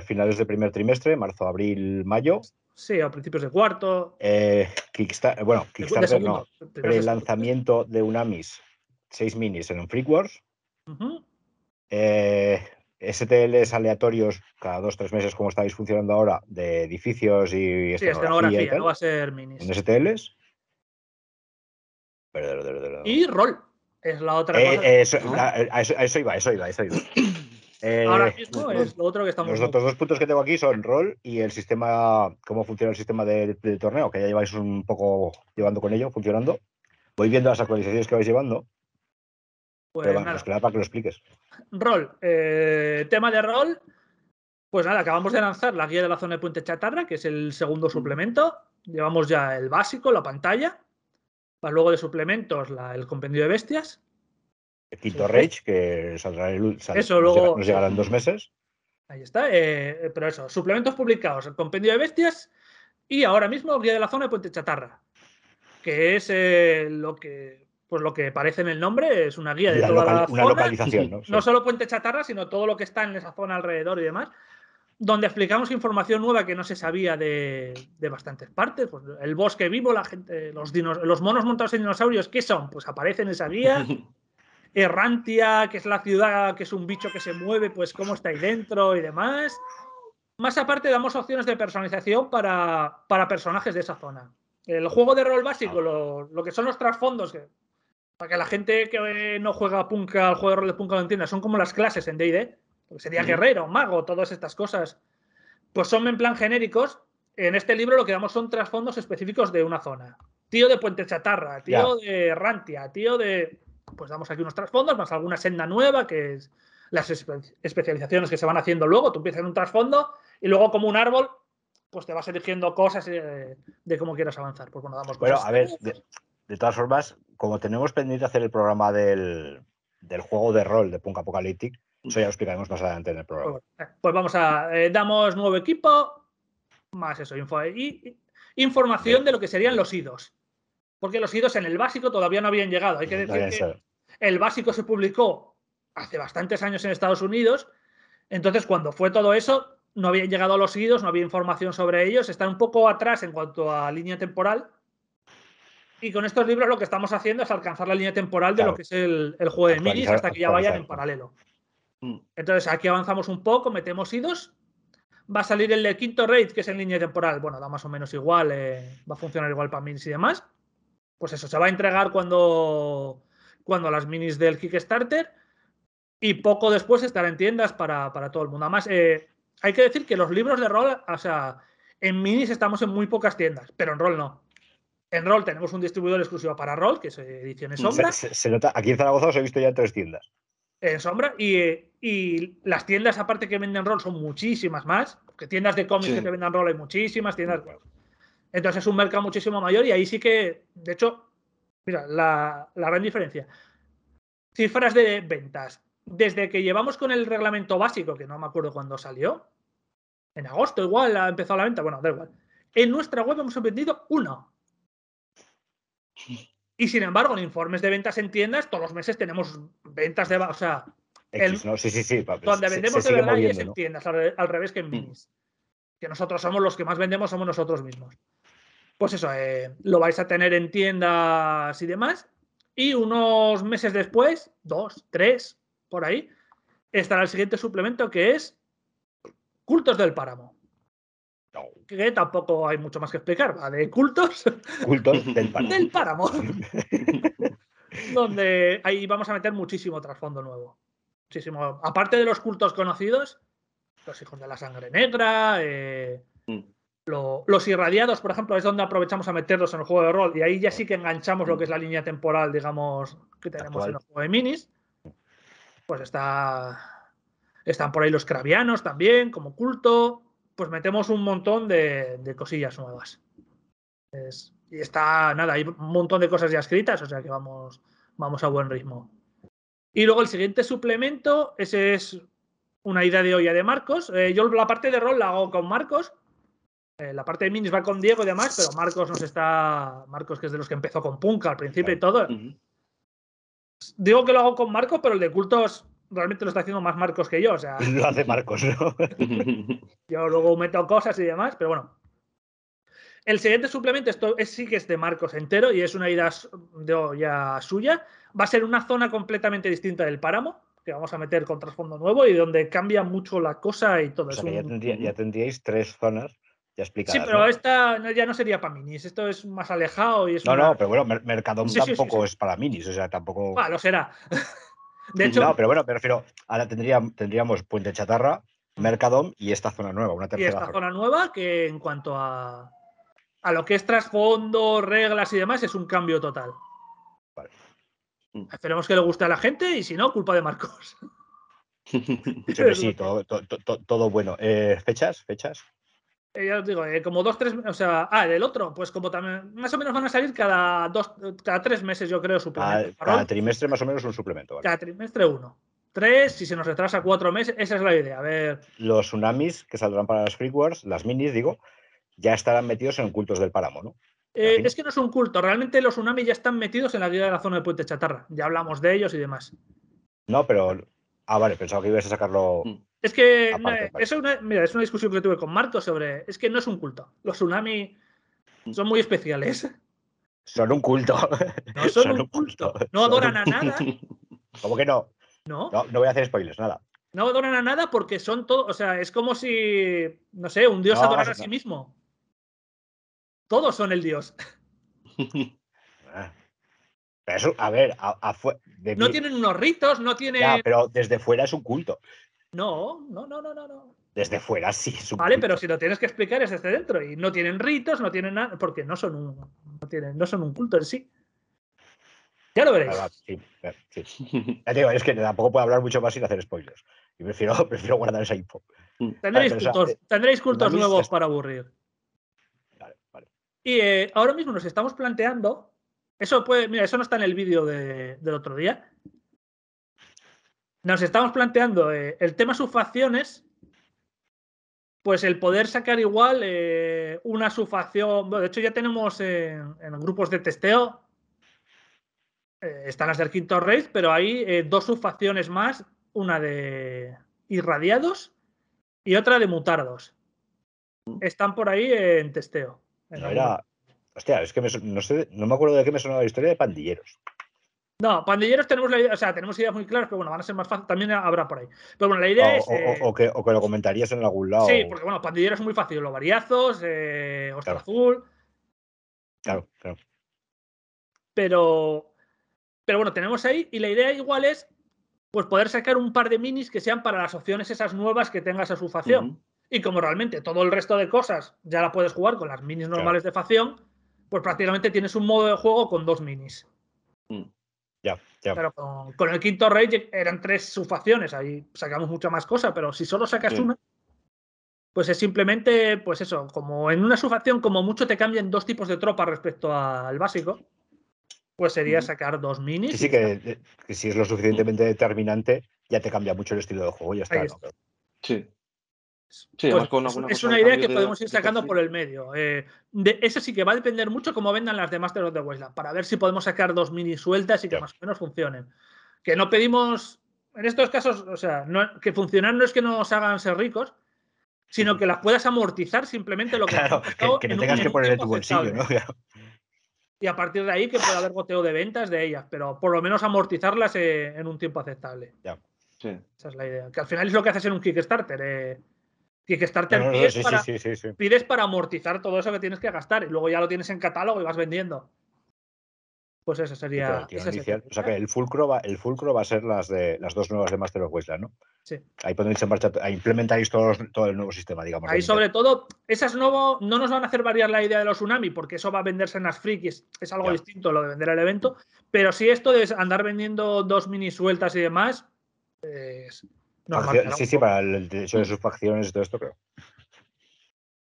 finales de primer trimestre, marzo, abril, mayo. Sí, a principios de cuarto. Eh, Kickstarter, bueno, Kickstarter no. Pre-lanzamiento de Unamis, seis minis en un Freak Wars. STLs aleatorios cada dos tres meses, como estáis funcionando ahora, de edificios y sí, escenografía, no va a ser minis. ¿En STLs? Y rol, es la otra eh, cosa. Eso, a, eso, iba, eso iba, eso iba. Eh, ahora mismo es lo otro que estamos Los otros dos puntos que tengo aquí son rol y el sistema, cómo funciona el sistema de, torneo, que ya lleváis un poco llevando con ello, funcionando. Voy viendo las actualizaciones que vais llevando. Pues Pero nada. para que lo expliques. Rol. Eh, tema de rol. Pues nada, acabamos de lanzar la guía de la zona de Puente Chatarra, que es el segundo mm. suplemento. Llevamos ya el básico, la pantalla. Para luego de suplementos, el compendio de bestias. El quinto Rage, que saldrá el, eso, luego, nos llegará en dos meses. Ahí está. Eh, pero eso, suplementos publicados, el compendio de bestias y ahora mismo guía de la zona de Puente Chatarra, que es eh, lo que pues lo que parece en el nombre es una guía de toda la una localización, ¿no? no solo Puente Chatarra, sino todo lo que está en esa zona alrededor y demás, donde explicamos información nueva que no se sabía de, bastantes partes. Pues el bosque vivo, la gente, los, los monos montados en dinosaurios, ¿qué son? Pues aparece en esa guía. Errantia, que es la ciudad, que es un bicho que se mueve, pues cómo está ahí dentro y demás. Más aparte, damos opciones de personalización para, para personajes de esa zona. El juego de rol básico, lo, lo que son los trasfondos, que para que la gente que no juega Punka, al juego de rol de Punka lo entienda, son como las clases en D&D, sería guerrero, mago, todas estas cosas, pues son en plan genéricos. En este libro lo que damos son trasfondos específicos de una zona. Tío de Puente Chatarra, tío de Rantia, tío de... Pues damos aquí unos trasfondos, más alguna senda nueva, que es las especializaciones que se van haciendo luego. Tú empiezas en un trasfondo y luego como un árbol, pues te vas eligiendo cosas eh, de, cómo quieras avanzar. Pues bueno, damos bueno, a ver, de todas formas, como tenemos pendiente hacer el programa del, juego de rol de Punk Apocalyptic, eso ya lo explicaremos más adelante en el programa. Pues vamos a. Eh, damos nuevo equipo, Más eso, info y, información de lo que serían los IDOS. Porque los IDOS en el básico todavía no habían llegado. Hay que decir que el básico se publicó hace bastantes años en Estados Unidos. Entonces, cuando fue todo eso, no habían llegado a los IDOS, no había información sobre ellos. Están un poco atrás en cuanto a línea temporal. Y con estos libros lo que estamos haciendo es alcanzar la línea temporal de lo que es el, juego de minis hasta que ya vayan en paralelo. Mm. Entonces aquí avanzamos un poco, metemos IDOS. Va a salir el de quinto raid, que es en línea temporal. Bueno, da más o menos igual, eh, va a funcionar igual para minis y demás. Pues eso, se va a entregar cuando, cuando las minis del Kickstarter. Y poco después estará en tiendas para, todo el mundo. Además, eh, hay que decir que los libros de rol, o sea, en minis estamos en muy pocas tiendas, pero en rol no. En Roll tenemos un distribuidor exclusivo para Roll, que es Ediciones Sombra. Se, nota, aquí en Zaragoza os he visto ya en tres tiendas. En Sombra. Y, las tiendas, aparte que venden Roll, son muchísimas más. Porque tiendas de cómics que te venden Roll hay muchísimas. Tiendas. Entonces es un mercado muchísimo mayor y ahí sí que, de hecho, mira, la, gran diferencia. Cifras de ventas. Desde que llevamos con el reglamento básico, que no me acuerdo cuándo salió, en agosto igual ha empezado la venta, bueno, da igual. En nuestra web hemos vendido uno. Y sin embargo, en informes de ventas en tiendas, todos los meses tenemos ventas de. O sea, sí, sí, sí, donde vendemos de verdad y es en tiendas, al, revés que en mm. minis. Que nosotros somos los que más vendemos, somos nosotros mismos. Pues eso, eh, lo vais a tener en tiendas y demás. Y unos meses después, dos, tres, por ahí, estará el siguiente suplemento que es Cultos del Páramo que tampoco hay mucho más que explicar, va de cultos. Cultos del páramo. donde ahí vamos a meter muchísimo trasfondo nuevo. Muchísimo. Aparte de los cultos conocidos, los hijos de la sangre negra, eh, mm. los irradiados, por ejemplo, es donde aprovechamos a meterlos en el juego de rol. Y ahí ya sí que enganchamos lo que es la línea temporal, digamos, que tenemos en el juego de minis. Pues está. Están por ahí los cravianos también, como culto pues metemos un montón de, cosillas nuevas. y está, nada, hay un montón de cosas ya escritas, o sea que vamos, vamos a buen ritmo. Y luego el siguiente suplemento, ese es una idea de olla de Marcos. Eh, yo la parte de rol la hago con Marcos. Eh, la parte de minis va con Diego y demás, pero Marcos nos está. Marcos, que es de los que empezó con Punk al principio y todo. Digo que lo hago con Marcos, pero el de cultos realmente lo está haciendo más Marcos que yo. O sea, lo hace Marcos, ¿no? yo luego meto cosas y demás, pero bueno. El siguiente suplemento, esto es, sí que es de Marcos entero y es una idea de ya suya. Va a ser una zona completamente distinta del páramo, que vamos a meter con trasfondo nuevo y donde cambia mucho la cosa y todo. eso. ya, tendríais tres zonas ya explicadas. Sí, pero esta ya no sería para minis, esto es más alejado y es No, no, pero bueno, Mercadón tampoco es para minis, o sea, tampoco. Ah, lo será. De hecho, no, pero bueno, me refiero, ahora tendríamos, tendríamos Puente Chatarra, Mercadón y esta zona nueva, una tercera. Y esta zona. nueva que en cuanto a, a lo que es trasfondo, reglas y demás, es un cambio total. Vale. Esperemos que le guste a la gente y si no, culpa de Marcos. sí, todo, todo, bueno. Eh, ¿Fechas? ¿Fechas? Eh, ya os digo, eh, como dos, tres, o sea, ah, del otro, pues como también, más o menos van a salir cada dos, cada tres meses, yo creo, suplemento. Cada, trimestre más o menos un suplemento. Cada trimestre uno. Tres, si se nos retrasa cuatro meses, esa es la idea. A ver. Los tsunamis que saldrán para las Free Wars, las minis, digo, ya estarán metidos en cultos del páramo, ¿no? Eh, es que no es un culto, realmente los tsunamis ya están metidos en la guía de la zona de Puente Chatarra. Ya hablamos de ellos y demás. No, pero. Ah, vale, pensaba que ibas a sacarlo. Mm. Es que es, una, mira, es una discusión que tuve con Marco sobre. Es que no es un culto. Los tsunamis son muy especiales. Son un culto. No son, un culto. No adoran a nada. ¿Cómo que no? No. no. voy a hacer spoilers, nada. No adoran a nada porque son todo. O sea, es como si. No sé, un dios adorara a sí mismo. Todos son el dios. Ah. Pero eso, a ver, no tienen unos ritos, no tienen. Ya, pero desde fuera es un culto. No, no, no, no, no. Desde fuera sí. vale, pero si lo tienes que explicar es desde dentro. Y no tienen ritos, no tienen nada, porque no son un, no tienen, no son un culto en sí. Ya lo veréis. sí, sí. Ya digo, es que tampoco puedo hablar mucho más sin hacer spoilers. Y prefiero, prefiero guardar esa info. Tendréis cultos, tendréis cultos nuevos para aburrir. Vale, vale. Y eh, ahora mismo nos estamos planteando. Eso puede, mira, eso no está en el vídeo de, del otro día nos estamos planteando eh, el tema subfacciones pues el poder sacar igual eh, una sufacción. Bueno, de hecho, ya tenemos en, grupos de testeo. Eh, están las del quinto raid, pero hay dos subfacciones más: una de irradiados y otra de mutardos. Están por ahí en testeo. Hostia, es que no, no me acuerdo de qué me sonaba la historia de pandilleros. No, pandilleros tenemos la idea, o sea, tenemos ideas muy claras, pero bueno, van a ser más fáciles, también habrá por ahí. Pero bueno, la idea es. Eh, o, que, lo comentarías en algún lado. Sí, porque bueno, pandilleros es muy fácil, los variazos, eh, Ostra Azul. Claro, claro. Pero. Pero bueno, tenemos ahí, y la idea igual es pues poder sacar un par de minis que sean para las opciones esas nuevas que tengas a su facción. Y como realmente todo el resto de cosas ya la puedes jugar con las minis normales de facción, pues prácticamente tienes un modo de juego con dos minis. Mm. Ya, ya. Pero con, el quinto Rage eran tres subfacciones, ahí sacamos mucha más cosa, pero si solo sacas una, pues es simplemente, pues eso, como en una subfacción, como mucho te cambian dos tipos de tropa respecto al básico, pues sería sacar dos minis. Sí, sí, que, si es lo suficientemente determinante, ya te cambia mucho el estilo de juego, ya está. Sí. Pues es una idea que podemos ir sacando por el medio. Eh, de, eso sí que va a depender mucho cómo vendan las de Master of the Wasteland, para ver si podemos sacar dos mini sueltas y que más o menos funcionen. Que no pedimos, en estos casos, o sea, que funcionar no es que nos hagan ser ricos, sino que las puedas amortizar simplemente lo que claro, que, no tengas que poner en tu bolsillo, ¿no? Y a partir de ahí que pueda haber goteo de ventas de ellas, pero por lo menos amortizarlas eh, en un tiempo aceptable. Ya. Esa es la idea. Que al final es lo que haces en un Kickstarter. Eh Kickstarter no, pides, para, pides, para, amortizar todo eso que tienes que gastar y luego ya lo tienes en catálogo y vas vendiendo. Pues eso sería. o sea que el fulcro, va, el fulcro va a ser las de las dos nuevas de Master of Wasteland, ¿no? Sí. Ahí podéis en marcha, ahí implementaréis todo, todo el nuevo sistema, digamos. Ahí sobre todo, esas nuevo, no nos van a hacer variar la idea de los tsunami, porque eso va a venderse en las frikis, es algo distinto lo de vender el evento. Pero si esto de andar vendiendo dos mini sueltas y demás, sí, sí, para el hecho de sus facciones y todo esto, creo.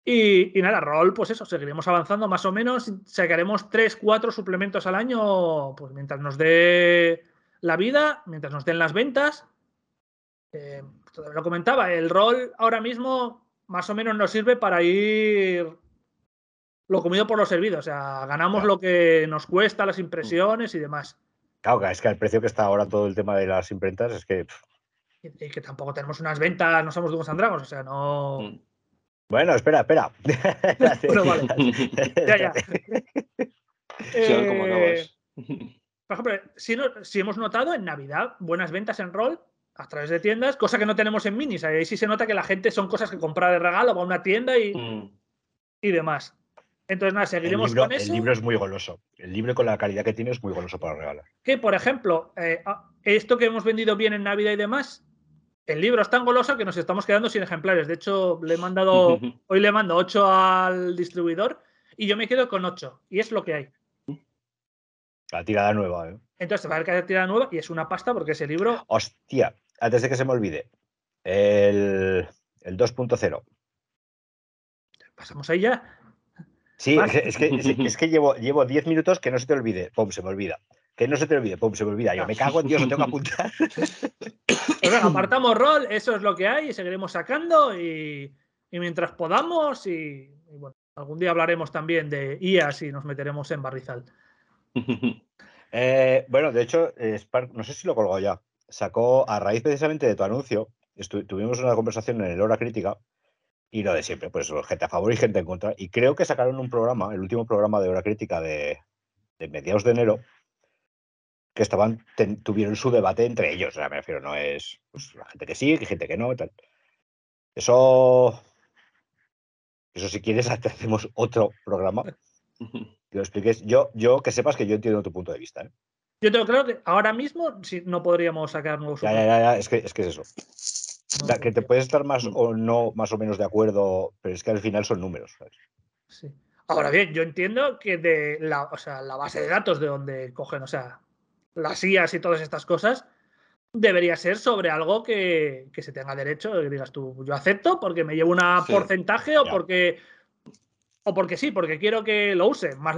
Y, nada, rol, pues eso, seguiremos avanzando más o menos. Sacaremos 3, 4 suplementos al año, pues mientras nos dé la vida, mientras nos den las ventas. Eh, lo comentaba, el rol ahora mismo más o menos nos sirve para ir lo comido por lo servido. O sea, ganamos lo que nos cuesta, las impresiones y demás. Claro, es que el precio que está ahora todo el tema de las imprentas es que y que tampoco tenemos unas ventas, no somos Dugos Andragos, o sea, no. Mm. Bueno, espera, espera. bueno, vale. ya, ya. Eh, por ejemplo, si, si, hemos notado en Navidad buenas ventas en rol a través de tiendas, cosa que no tenemos en minis. Ahí sí se nota que la gente son cosas que compra de regalo, va a una tienda y, mm. y demás. Entonces, nada, seguiremos con eso. El libro es muy goloso. El libro con la calidad que tiene es muy goloso para regalar. Que, por ejemplo, eh, ah, esto que hemos vendido bien en Navidad y demás, el libro es tan goloso que nos estamos quedando sin ejemplares. De hecho, le he mandado, hoy le mando 8 al distribuidor y yo me quedo con 8. Y es lo que hay. La tirada nueva, ¿eh? Entonces, va a haber que hacer tirada nueva y es una pasta porque ese libro. Hostia, antes de que se me olvide. El, el 2.0. Pasamos ahí ya. Sí, es, que, es, que, llevo, llevo 10 minutos que no se te olvide. Pum, se me olvida. Que no se te olvide, pum, se me olvida. Yo me cago en Dios, lo tengo que apuntar. Pues apartamos rol, eso es lo que hay y seguiremos sacando y, mientras podamos y, bueno, algún día hablaremos también de IAS y nos meteremos en barrizal. Eh, bueno, de hecho, Spark, no sé si lo colgó ya, sacó a raíz precisamente de tu anuncio, tuvimos una conversación en el Hora Crítica y lo de siempre, pues gente a favor y gente en contra. Y creo que sacaron un programa, el último programa de Hora Crítica de, de mediados de enero, que estaban, tuvieron su debate entre ellos. O sea, me refiero, no es pues, la gente que sí, que gente que no, tal. Eso, eso si quieres, hacemos otro programa. Que lo expliques. Yo, yo, que sepas que yo entiendo tu punto de vista. ¿eh? Yo tengo claro que ahora mismo si no podríamos sacar nuevos. Ya, ya, ya, es que es, que es eso. que te puedes estar más o no, más o menos de acuerdo, pero es que al final son números. Sí. Ahora bien, yo entiendo que de la, o sea, la base de datos de donde cogen, o sea, las IAS y todas estas cosas, debería ser sobre algo que, se tenga derecho, que digas tú, yo acepto porque me llevo un porcentaje o porque o porque sí, porque quiero que lo use. Más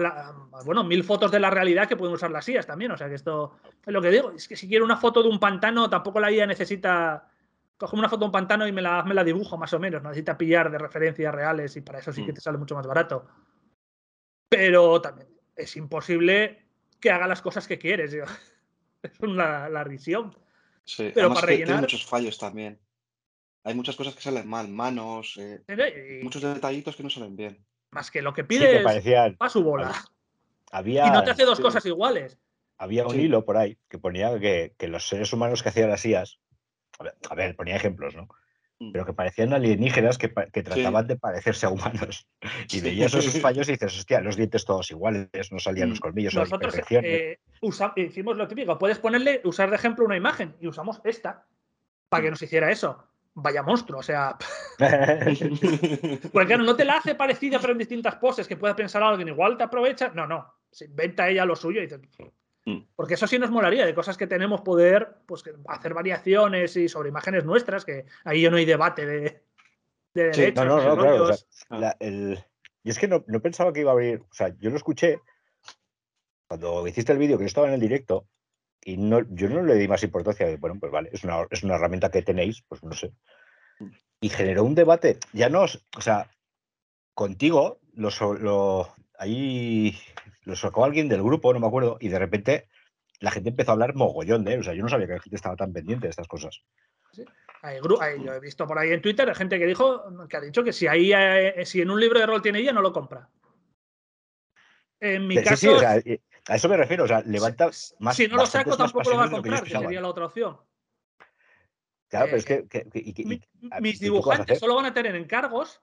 bueno, mil fotos de la realidad que pueden usar las IAS también. O sea que esto es lo que digo. Es que si quiero una foto de un pantano, tampoco la IA necesita coge una foto de un pantano y me la, me la dibujo más o menos. No necesita pillar de referencias reales y para eso sí que mm. te sale mucho más barato. Pero también es imposible que haga las cosas que quieres. Es una, la risión. Sí, pero para rellenar. Hay muchos fallos también. Hay muchas cosas que salen mal, manos, eh, muchos detallitos que no salen bien. Más que lo que pide a su bola. Había, y no te hace dos cosas iguales. Había un hilo por ahí que ponía que, que, los seres humanos que hacían las IAS, a ver, ponía ejemplos, ¿no? Mm. pero que parecían alienígenas que, trataban de parecerse a humanos. Y veías esos fallos y dices, hostia, los dientes todos iguales, no salían los mm. colmillos. Nosotros eh, hicimos lo típico, puedes ponerle, usar de ejemplo una imagen y usamos esta para que nos hiciera eso. Vaya monstruo, o sea. Porque claro, no te la hace parecida, pero en distintas poses, que pueda pensar alguien, igual te aprovecha. No, no. Se inventa ella lo suyo y dice, Mm. Porque eso sí nos molaría, de cosas que tenemos poder pues, hacer variaciones y sobre imágenes nuestras, que ahí ya no hay debate de, de no, no, no, claro. Y es que no, pensaba que iba a abrir, o sea, yo lo escuché cuando hiciste el vídeo, que yo estaba en el directo, y no, yo no le di más importancia. Bueno, pues vale, es una, es una herramienta que tenéis, pues no sé. Mm. Y generó un debate, ya no, o sea, contigo, lo, lo, ahí lo sacó alguien del grupo, no me acuerdo, y de repente la gente empezó a hablar mogollón de él. O sea, yo no sabía que la gente estaba tan pendiente de estas cosas. Sí. Hay, yo he visto por ahí en Twitter gente que dijo que ha dicho que si ahí eh, si en un libro de rol tiene ella, no lo compra. En mi caso. Sí, o sea, a eso me refiero. O sea, levanta más. Si no lo saco, tampoco lo va a comprar, que, sería la otra opción. Claro, pero es que. mis dibujantes solo van a tener encargos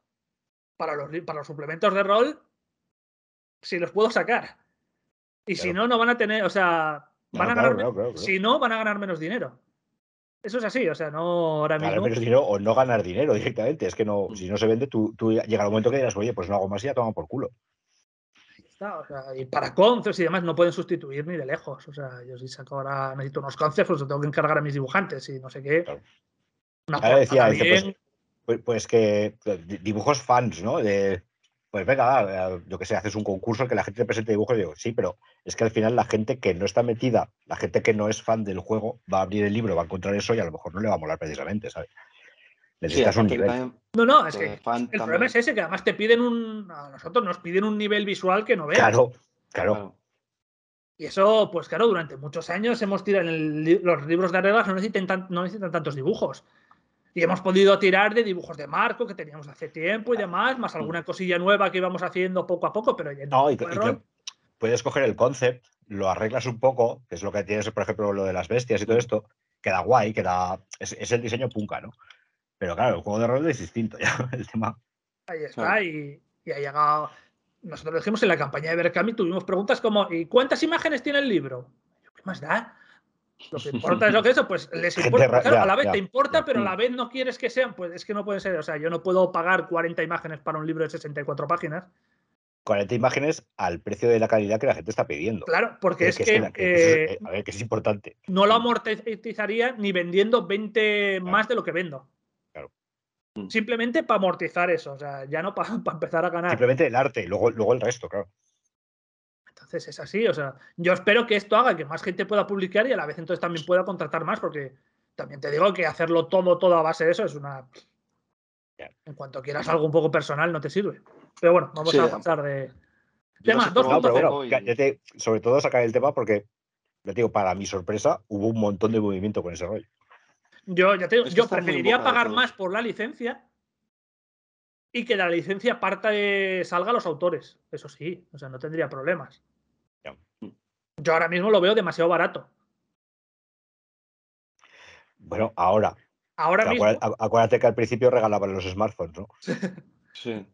para los, para los suplementos de rol si los puedo sacar. Y si no, no van a tener, o sea, van a ganar, si no, van a ganar menos dinero. Eso es así, o sea, no ahora mismo. menos dinero o no ganar dinero directamente. Es que no, si no se vende, tú, tú llega el momento que dirás, oye, pues no hago más y ya toma por culo. Está, o sea, y para concepts y demás no pueden sustituir ni de lejos. O sea, yo si saco ahora, necesito unos concepts, pues tengo que encargar a mis dibujantes y no sé qué. Una decía, pues, pues, pues, que dibujos fans, ¿no? De, pues venga, yo que sé, haces un concurso que la gente te presente dibujos y digo, sí, pero es que al final la gente que no está metida, la gente que no es fan del juego, va a abrir el libro, va a encontrar eso y a lo mejor no le va a molar precisamente, ¿sabes? Necesitas un nivel. No, no, es que el problema es ese, que además te piden un. A nosotros nos piden un nivel visual que no veas. Claro, claro. Y eso, pues claro, durante muchos años hemos tirado en los libros de reglas, no necesitan, no necesitan tantos dibujos. Y hemos podido tirar de dibujos de marco que teníamos hace tiempo y demás, más alguna cosilla nueva que íbamos haciendo poco a poco, pero ya no. y, puedes coger el concept, lo arreglas un poco, que es lo que tienes, por ejemplo, lo de las bestias y todo esto, queda guay, queda. Es, el diseño punka, ¿no? Pero claro, el juego de rol es distinto ya, el tema. Ahí está, y, y ha llegado. Nosotros lo dijimos en la campaña de Berkami, tuvimos preguntas como: ¿y cuántas imágenes tiene el libro? ¿Qué más da? Lo que importa es lo que eso, pues les importa. a la vez te importa, pero a la vez no quieres que sean, pues es que no puede ser. O sea, yo no puedo pagar 40 imágenes para un libro de 64 páginas. 40 imágenes al precio de la calidad que la gente está pidiendo. Claro, porque es, que, eh, a ver, que es importante. No lo amortizaría ni vendiendo 20 más de lo que vendo. Claro. Simplemente para amortizar eso, o sea, ya no para empezar a ganar. Simplemente el arte, luego, luego el resto, claro. Entonces es así, o sea, yo espero que esto haga que más gente pueda publicar y a la vez entonces también pueda contratar más, porque también te digo que hacerlo todo, todo a base de eso es una... En cuanto quieras algo un poco personal no te sirve. Pero bueno, vamos a pasar de... Tema, dos sobre todo sacar el tema porque, ya digo, para mi sorpresa, hubo un montón de movimiento con ese rollo. Yo, ya te digo, yo preferiría pagar más por la licencia y que la licencia parta de, salga a los autores. Eso sí, o sea, no tendría problemas. Yo ahora mismo lo veo demasiado barato. Bueno, ahora. Ahora mismo. Acuérdate, que al principio regalaban los smartphones, ¿no? Sí.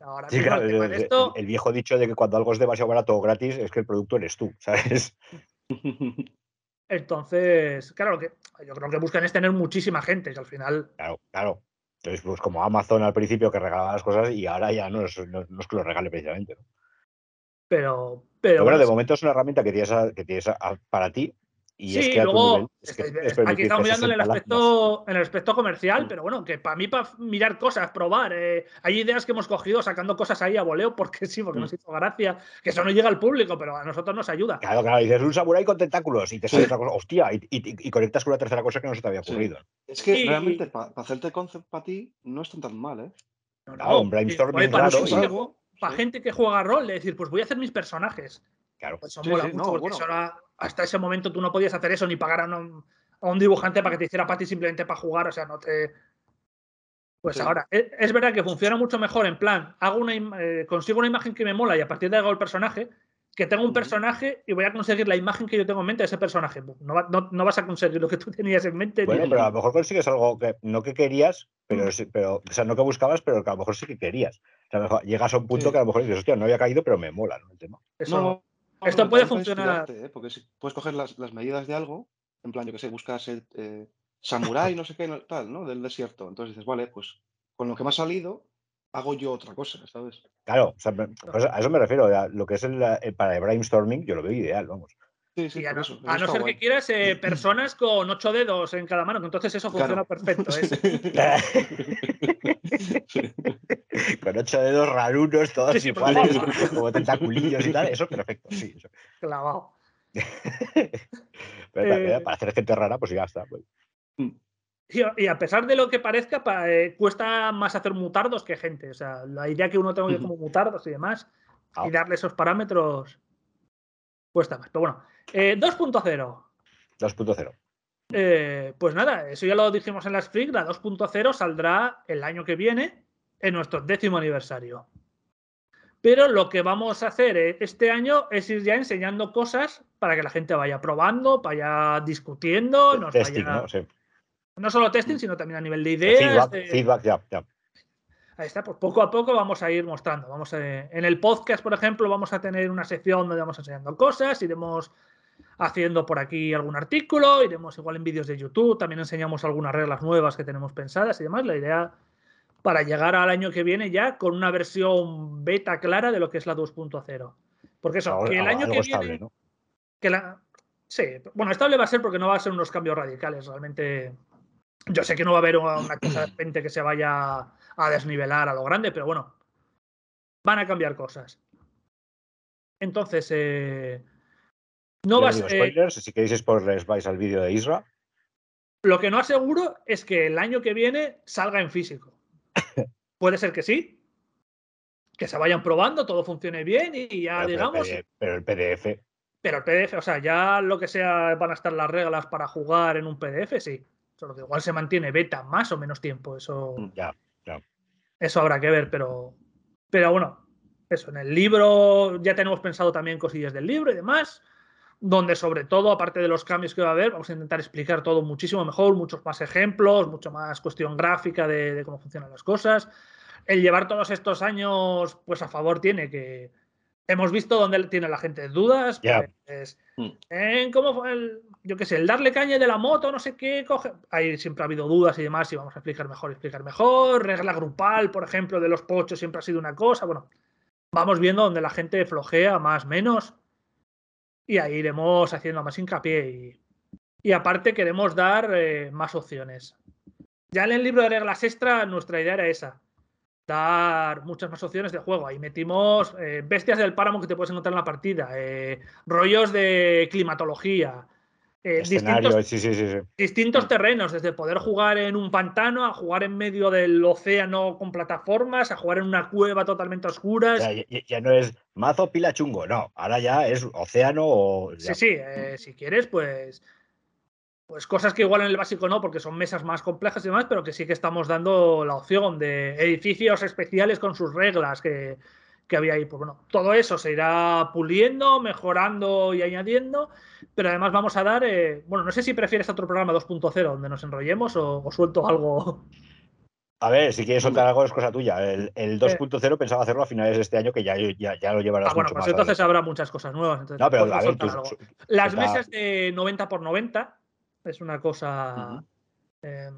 Ahora el, viejo dicho de que cuando algo es demasiado barato o gratis es que el producto eres tú, ¿sabes? Lo claro, que yo creo que buscan es tener muchísima gente, y al final. Claro, claro. Entonces, pues como Amazon al principio que regalaba las cosas y ahora ya no es, que lo regale precisamente. ¿no? Pero, pero, bueno, de momento es una herramienta que tienes, que tienes para ti sí, luego aquí estamos mirando en el, aspecto, en el aspecto comercial, pero bueno, que para mí, para mirar cosas, probar, eh, hay ideas que hemos cogido sacando cosas ahí a voleo porque sí, porque nos mm. hizo gracia, que eso no llega al público, pero a nosotros nos ayuda. Claro, claro, dices un samurái con tentáculos y te sale otra cosa, hostia, y, conectas con una tercera cosa que no se te había ocurrido. Es que realmente para hacerte concept para ti no es tan mal, ¿eh? No, no, un brainstorming para, gente que juega rol, de decir, pues voy a hacer mis personajes. Claro. Pues eso mola mucho, porque hasta ese momento tú no podías hacer eso ni pagar a un, dibujante para que te hiciera para ti simplemente para jugar, o sea, no te. Pues ahora, e, es, verdad que funciona mucho mejor en plan, hago una, eh, consigo una imagen que me mola y a partir de ahí hago el personaje, que tengo un personaje y voy a conseguir la imagen que yo tengo en mente de ese personaje. No, no, vas a conseguir lo que tú tenías en mente. Bueno, pero a lo mejor consigues algo que no que querías, pero, mm. pero o sea, no que buscabas, pero que a lo mejor sí que querías. O sea, mejor, llegas a un punto que a lo mejor dices, hostia, no había caído, pero me mola ¿no? el tema. Eso, esto puede funcionar. ¿eh? Porque si puedes coger las, medidas de algo, en plan, yo que sé, buscas el eh, samurái, no sé qué, tal, ¿no? Del desierto. Entonces dices, vale, pues con lo que me ha salido, hago yo otra cosa, ¿sabes? Claro, pues a eso me refiero. lo que es el, para el brainstorming, yo lo veo ideal, vamos. Sí, sí, a, no, ser que quieras eh, personas con ocho dedos en cada mano, que entonces eso funciona perfecto. con ocho dedos rarunos, todos iguales, como tentaculillos y tal, eso perfecto, sí. Eso. Clavado. Pero para, hacer gente rara, pues ya está. Pues. Y a pesar de lo que parezca, eh, cuesta más hacer mutardos que gente. O sea, la idea que uno tenga como mutardos y demás, y darle esos parámetros, cuesta más. Pero bueno, 2.0. Eh, 2.0. Eh, pues nada, eso ya lo dijimos en las Freak, la 2.0 saldrá el año que viene, en nuestro décimo aniversario. Pero lo que vamos a hacer eh, este año es ir ya enseñando cosas para que la gente vaya probando, vaya discutiendo, nos ¿no? No solo testing, sino también a nivel de ideas. Feedback, ya, ya. Ahí está, pues poco a poco vamos a ir mostrando. Vamos en el podcast, por ejemplo, vamos a tener una sección donde vamos enseñando cosas, iremos haciendo por aquí algún artículo, iremos igual en vídeos de YouTube, también enseñamos algunas reglas nuevas que tenemos pensadas y demás. La idea para llegar al año que viene ya con una versión beta clara de lo que es la 2.0. Porque eso, que el año que viene... Que la, sí, bueno, estable va a ser porque no va a ser unos cambios radicales, realmente yo sé que no va a haber una cosa de repente que se vaya a desnivelar a lo grande, pero bueno, van a cambiar cosas. Entonces, eh, no vas a. Eh, si queréis spoilers, vais al vídeo de Isra. Lo que no aseguro es que el año que viene salga en físico. Puede ser que sí, que se vayan probando, todo funcione bien y ya digamos. pero el PDF. Pero el PDF, o sea, ya lo que sea van a estar las reglas para jugar en un PDF, sí. Solo que igual se mantiene beta más o menos tiempo. Eso. Mm, ya, ya. Eso habrá que ver, pero. Pero bueno, eso. En el libro ya tenemos pensado también cosillas del libro y demás. Donde, sobre todo, aparte de los cambios que va a haber, vamos a intentar explicar todo muchísimo mejor, muchos más ejemplos, mucho más cuestión gráfica de cómo funcionan las cosas. El llevar todos estos años, pues a favor tiene que, hemos visto dónde tiene la gente dudas. Pues, mm. en cómo fue el, yo qué sé, el darle caña de la moto, no sé qué, coge. Ahí siempre ha habido dudas y demás, y vamos a explicar mejor, explicar mejor. Regla grupal, por ejemplo, de los pochos siempre ha sido una cosa. Bueno, vamos viendo dónde la gente flojea más, menos. Y ahí iremos haciendo más hincapié. Y, aparte queremos dar eh, más opciones. Ya en el libro de reglas extra, nuestra idea era esa dar muchas más opciones de juego. Ahí metimos eh, bestias del páramo que te puedes encontrar en la partida, eh, rollos de climatología, eh, distintos, terrenos, desde poder jugar en un pantano a jugar en medio del océano con plataformas, a jugar en una cueva totalmente oscura. Ya, no es mazo pila chungo, no, ahora ya es océano o... Sí, sí, si quieres, pues pues cosas que igual en el básico no, porque son mesas más complejas y demás, pero que sí que estamos dando la opción de edificios especiales con sus reglas que, había ahí. Pues bueno, todo eso se irá puliendo, mejorando y añadiendo, pero además vamos a dar, eh, bueno, no sé si prefieres otro programa 2.0 donde nos enrollemos o, suelto algo. A ver, si quieres soltar algo es cosa tuya. El, 2.0 pensaba hacerlo a finales de este año, que ya, ya, lo llevarás. Ah, bueno, pues entonces habrá muchas cosas nuevas. no, pero a ver, Las mesas de 90 por 90 es una cosa. Eh,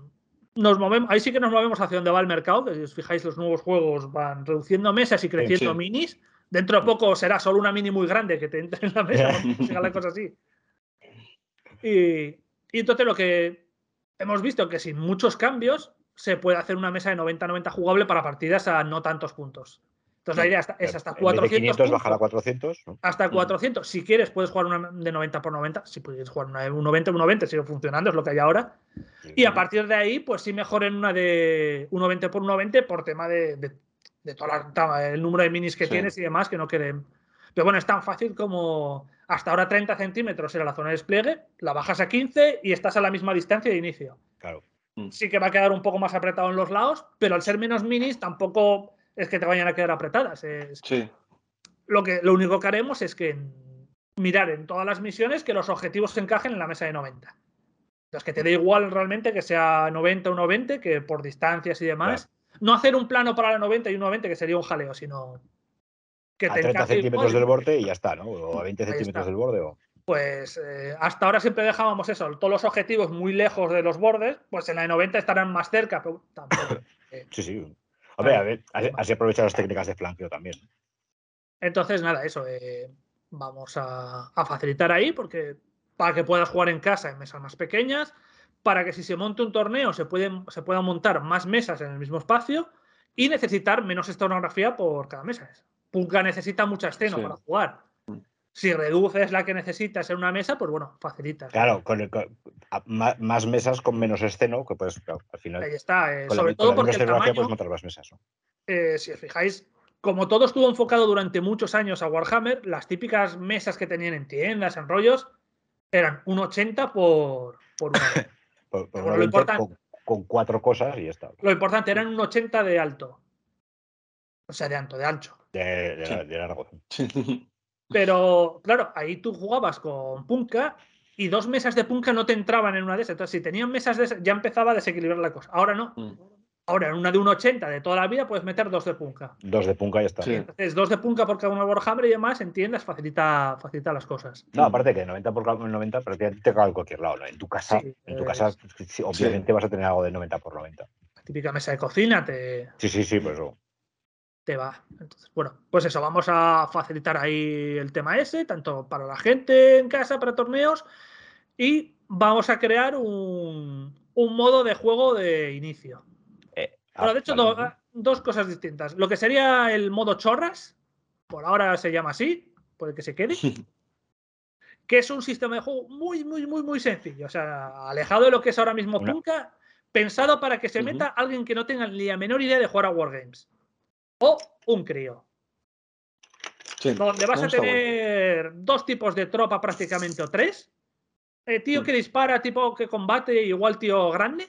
nos movemos, ahí sí que nos movemos hacia donde va el mercado, que si os fijáis, los nuevos juegos van reduciendo mesas y creciendo minis. Dentro de poco será solo una mini muy grande que te entre en la mesa, la cosa así. Y, y entonces lo que hemos visto que sin muchos cambios se puede hacer una mesa de 90-90 jugable para partidas a no tantos puntos. Entonces la idea es hasta 400. 500 bajar a 400. Hasta 400. Si quieres, puedes jugar una de 90 por 90. Si puedes jugar una de 1,20 1,20, sigue funcionando, es lo que hay ahora. Y a partir de ahí, pues sí mejor en una de 1,20 por 1,20 por tema de, de, de toda la, el número de minis que Sí. tienes y demás que no queden. Pero bueno, es tan fácil como hasta ahora 30 centímetros era la zona de despliegue, la bajas a 15 y estás a la misma distancia de inicio. Claro. Sí que va a quedar un poco más apretado en los lados, pero al ser menos minis tampoco es que te vayan a quedar apretadas. Es, Sí. lo, que, lo único que haremos es que mirar en todas las misiones que los objetivos se encajen en la mesa de 90. Entonces, que te dé igual realmente que sea 90 o 1,20, que por distancias y demás. No hacer un plano para la 90 y un 90, que sería un jaleo, sino que A te 30 encaje centímetros del borde y ya está, ¿no? O a 20 Ahí centímetros del borde. O... Pues eh, hasta ahora siempre dejábamos eso, todos los objetivos muy lejos de los bordes, pues en la de 90 estarán más cerca, pero tampoco. Sí, sí. A ver, así, Vale. así aprovechar las técnicas de flanqueo también. Entonces, nada, eso. eh, vamos a, a facilitar ahí porque para que puedas jugar en casa en mesas más pequeñas, para que si se monte un torneo se, pueden, se puedan montar más mesas en el mismo espacio y necesitar menos escenografía por cada mesa. Punka necesita mucha escena Sí. para jugar. Si reduces la que necesitas en una mesa, pues bueno, facilitas. Claro, con, el- con- a- ma- más mesas con menos esceno, que puedes, claro, al final. Ahí está. eh, con la- sobre con todo la porque el escenografía tamaño, puedes montar más mesas. ¿no? eh, si os fijáis, como todo estuvo enfocado durante muchos años a Warhammer, las típicas mesas que tenían en tiendas, en rollos, eran un 80 por, por una. Por, por Bueno, una lo 20 importante- con, con cuatro cosas y ya está. Lo importante eran un 80 de alto. O sea, de alto, de ancho. De, de- Sí. de largo. Pero, claro, ahí tú jugabas con Punka y dos mesas de Punka no te entraban en una de esas. Entonces, si tenían mesas de esas, ya empezaba a desequilibrar la cosa. Ahora no. Mm. Ahora, en una de un 80 de toda la vida puedes meter dos de Punka. Dos de punca y ya está. Sí. Entonces, dos de Punka por cada uno de Warhammer y demás, en tiendas facilita, facilita las cosas. No, aparte que 90 por 90, pero que te cabe en cualquier lado. ¿no? En tu casa, Sí, en tu es- casa sí, obviamente vas a tener algo de 90 por 90. La típica mesa de cocina te, Sí, sí, sí, pues eso. Te va. Entonces, bueno, pues eso, vamos a facilitar ahí el tema ese, tanto para la gente en casa, para torneos, y vamos a crear un, un modo de juego de inicio. Eh, Bueno, ah, de hecho, do- dos cosas distintas. Lo que sería el modo chorras, por ahora se llama así, puede que se quede, que es un sistema de juego muy, muy, muy, muy sencillo. O sea, alejado de lo que es ahora mismo Punka, pensado para que se meta alguien que no tenga ni la menor idea de jugar a Wargames. O un crío. Sí. Donde vas a bueno. tener dos tipos de tropa prácticamente o tres. Eh, tío Mm. que dispara, tipo que combate, igual tío grande.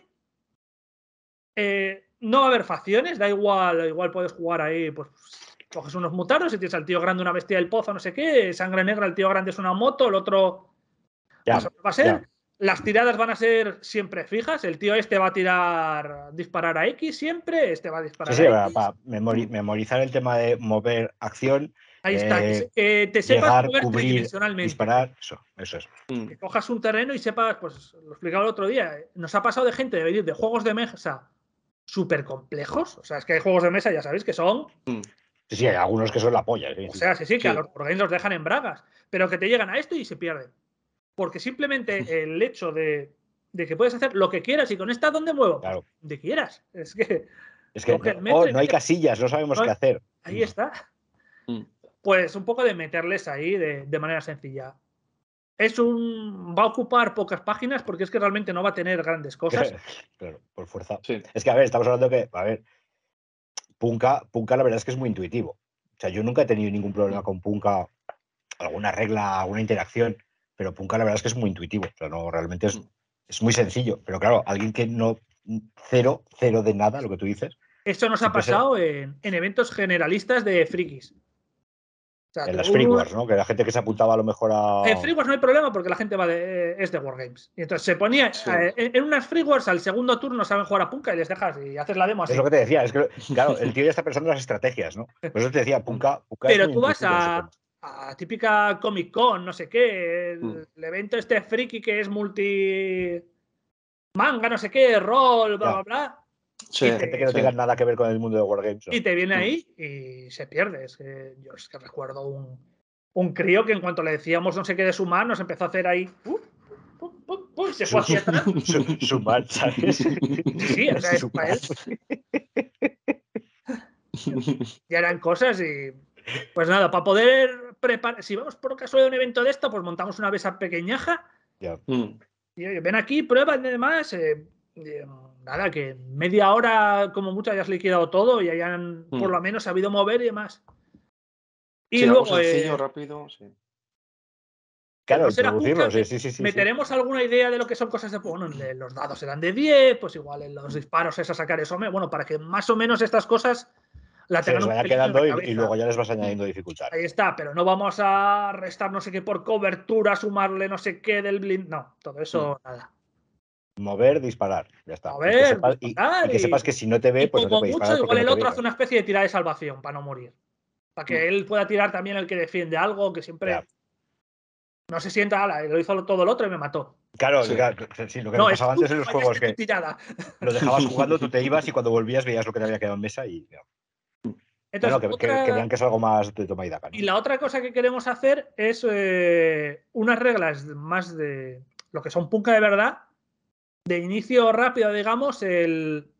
Eh, no va a haber facciones, da igual, igual puedes jugar ahí, pues coges unos mutaros y tienes al tío grande una bestia del pozo, no sé qué, sangre negra, el tío grande es una moto, el otro Ya, va a- va a ser. ya. Las tiradas van a ser siempre fijas. El tío este va a tirar, disparar a X siempre, este va a disparar Sí, sí, a para, X. para memori- memorizar el tema de mover acción, Ahí está, que, eh, que te sepas llegar, mover cubrir, tridimensionalmente. disparar, eso, eso es. Mm. que cojas un terreno y sepas, pues lo explicaba el otro día, eh, nos ha pasado de gente de venir de juegos de mesa súper complejos, o sea, es que hay juegos de mesa, ya sabéis que son, Mm. Sí, sí, hay algunos que son la polla. sí, o sea, sí, sí, que a los games los dejan en bragas, pero que te llegan a esto y se pierden. Porque simplemente el hecho de, de que puedes hacer lo que quieras y con esta, ¿dónde muevo? Claro. donde quieras. Es que Es que coge el no, metro oh, no hay casillas, no sabemos no qué hacer. ahí está. Mm. Pues un poco de meterles ahí de, de manera sencilla. Es un. Va a ocupar pocas páginas porque es que realmente no va a tener grandes cosas. claro, por fuerza. Sí. Es que, a ver, estamos hablando que, a ver, Punka, Punka la verdad es que es muy intuitivo. O sea, yo nunca he tenido ningún problema con Punka, alguna regla, alguna interacción, pero Punka la verdad es que es muy intuitivo. O sea, no, realmente es, es muy sencillo. Pero claro, alguien que no, cero, cero de nada, lo que tú dices, Esto nos ha pasado en, en eventos generalistas de frikis. O sea, en las tú- free wars, ¿no? Que la gente que se apuntaba a lo mejor a... En free wars no hay problema porque la gente va de, es de Wargames. Y entonces se ponía. Sí. eh, en, unas free wars al segundo turno saben jugar a Punka y les dejas y haces la demo así. Es lo que te decía, es que, claro, el tío ya está pensando en las estrategias, ¿no? Por eso te decía, Punka, Punka Pero tú vas a. a típica Comic Con, no sé qué, el, Mm. el evento este friki que es multi. manga, no sé qué, rol, bla, Ya. bla, bla. Sí, Y te- Gente que no sí. tenga nada que ver con el mundo de Wargames. ¿no? Y te viene Mm. ahí y se pierde. Es que yo es que recuerdo un, un crío que en cuanto le decíamos no sé qué de sumar, nos empezó a hacer ahí. uh, uh, pues se fue hacia atrás. Su, su mal, ¿sabes? Sí, o sea, es para él. Ya eran cosas y. Pues nada, para poder Si vamos por caso de un evento de esto, pues montamos una mesa pequeñaja. Ya. Mm. Y oye, ven aquí, prueban y demás. eh, eh, nada, que media hora, como mucho, hayas liquidado todo y hayan Mm. por lo menos sabido mover y demás. Y Sí, luego. eh, sencillo, rápido, sí. Claro, Pues sí, sí, sí, sí. ¿Meteremos alguna idea de lo que son cosas de. Bueno, los dados eran de 10, pues igual en los disparos es a sacar eso. Bueno, para que más o menos estas cosas la Se les vaya quedando y, luego ya les vas añadiendo dificultad. Ahí está, pero no vamos a restar no sé qué por cobertura, sumarle no sé qué del blind. No, todo eso nada. Mover, disparar. Ya está. Y que Mover, sepas- y, disparar y que sepas que si no te ve, pues no te puede disparar. igual el no otro hace una especie de tirada de salvación para no morir. Para que él pueda tirar también el que defiende algo, que siempre Ya. no se sienta, ala, lo hizo todo el otro y me mató. Claro, Sí. claro, sí, lo que No, es pasaba antes en los juegos que tirada. lo dejabas jugando, tú te ibas y cuando volvías veías lo que te había quedado en mesa y. Entonces, Bueno, que, que- otra- que vean que es algo más de toma y daca. ¿no? Y la otra cosa que queremos hacer es eh, unas reglas más de lo que son punka de verdad, de inicio rápido, digamos, el,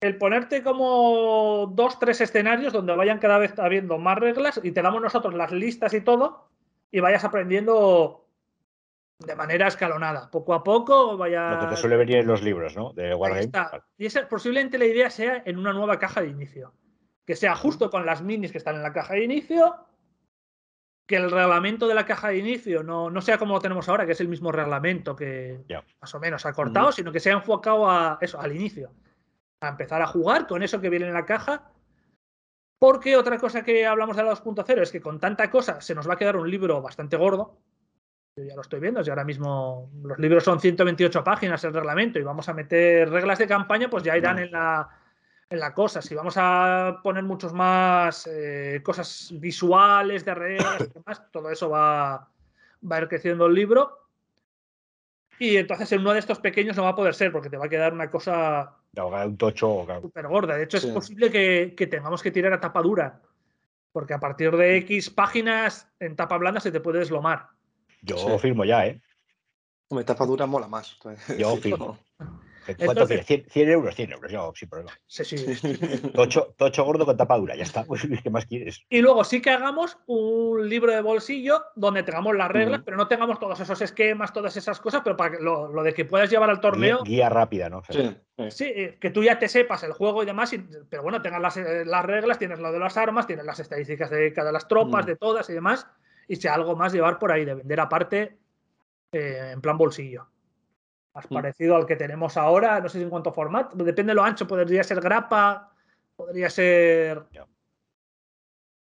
el ponerte como dos, tres escenarios donde vayan cada vez habiendo más reglas y te damos nosotros las listas y todo y vayas aprendiendo de manera escalonada, poco a poco, vaya... Lo que te suele venir en los libros, ¿no? De Wargame. Y esa, posiblemente la idea sea en una nueva caja de inicio. Que sea justo con las minis que están en la caja de inicio. Que el reglamento de la caja de inicio no, no sea como lo tenemos ahora, que es el mismo reglamento que más o menos ha cortado, sino que sea enfocado a eso, al inicio. A empezar a jugar con eso que viene en la caja. Porque otra cosa que hablamos de la 2.0 es que con tanta cosa se nos va a quedar un libro bastante gordo. Yo ya lo estoy viendo, si ahora mismo los libros son 128 páginas el reglamento y vamos a meter reglas de campaña, pues ya irán la, en la cosa. Si vamos a poner muchos más eh, cosas visuales de reglas y demás, todo eso va, va a ir creciendo el libro. Y entonces en uno de estos pequeños no va a poder ser porque te va a quedar una cosa un tocho. súper gorda. De hecho, Sí. es posible que, que tengamos que tirar a tapa dura. Porque a partir de X páginas en tapa blanda se te puede deslomar. Yo Sí. firmo ya, ¿eh? Hombre, tapa dura mola más. Yo Sí, firmo. ¿Cuánto Entonces- quieres? 100, 100 euros, 100 euros, yo sin problema. Sí, sí. Tocho, tocho gordo con tapadura, ya está. Pues, ¿Qué más quieres? Y luego sí que hagamos un libro de bolsillo donde tengamos las reglas, pero no tengamos todos esos esquemas, todas esas cosas, pero para que lo, lo de que puedas llevar al torneo, Guía, guía rápida, ¿no? Sí, sí. sí, eh, que tú ya te sepas el juego y demás, y- pero bueno, tengas las, eh, las reglas, tienes lo de las armas, tienes las estadísticas de cada las tropas, Mm. de todas y demás, y sea algo más llevar por ahí, de vender aparte eh, en plan bolsillo. Más Mm. parecido al que tenemos ahora, no sé si en cuanto a formato, depende de lo ancho, podría ser grapa, podría ser...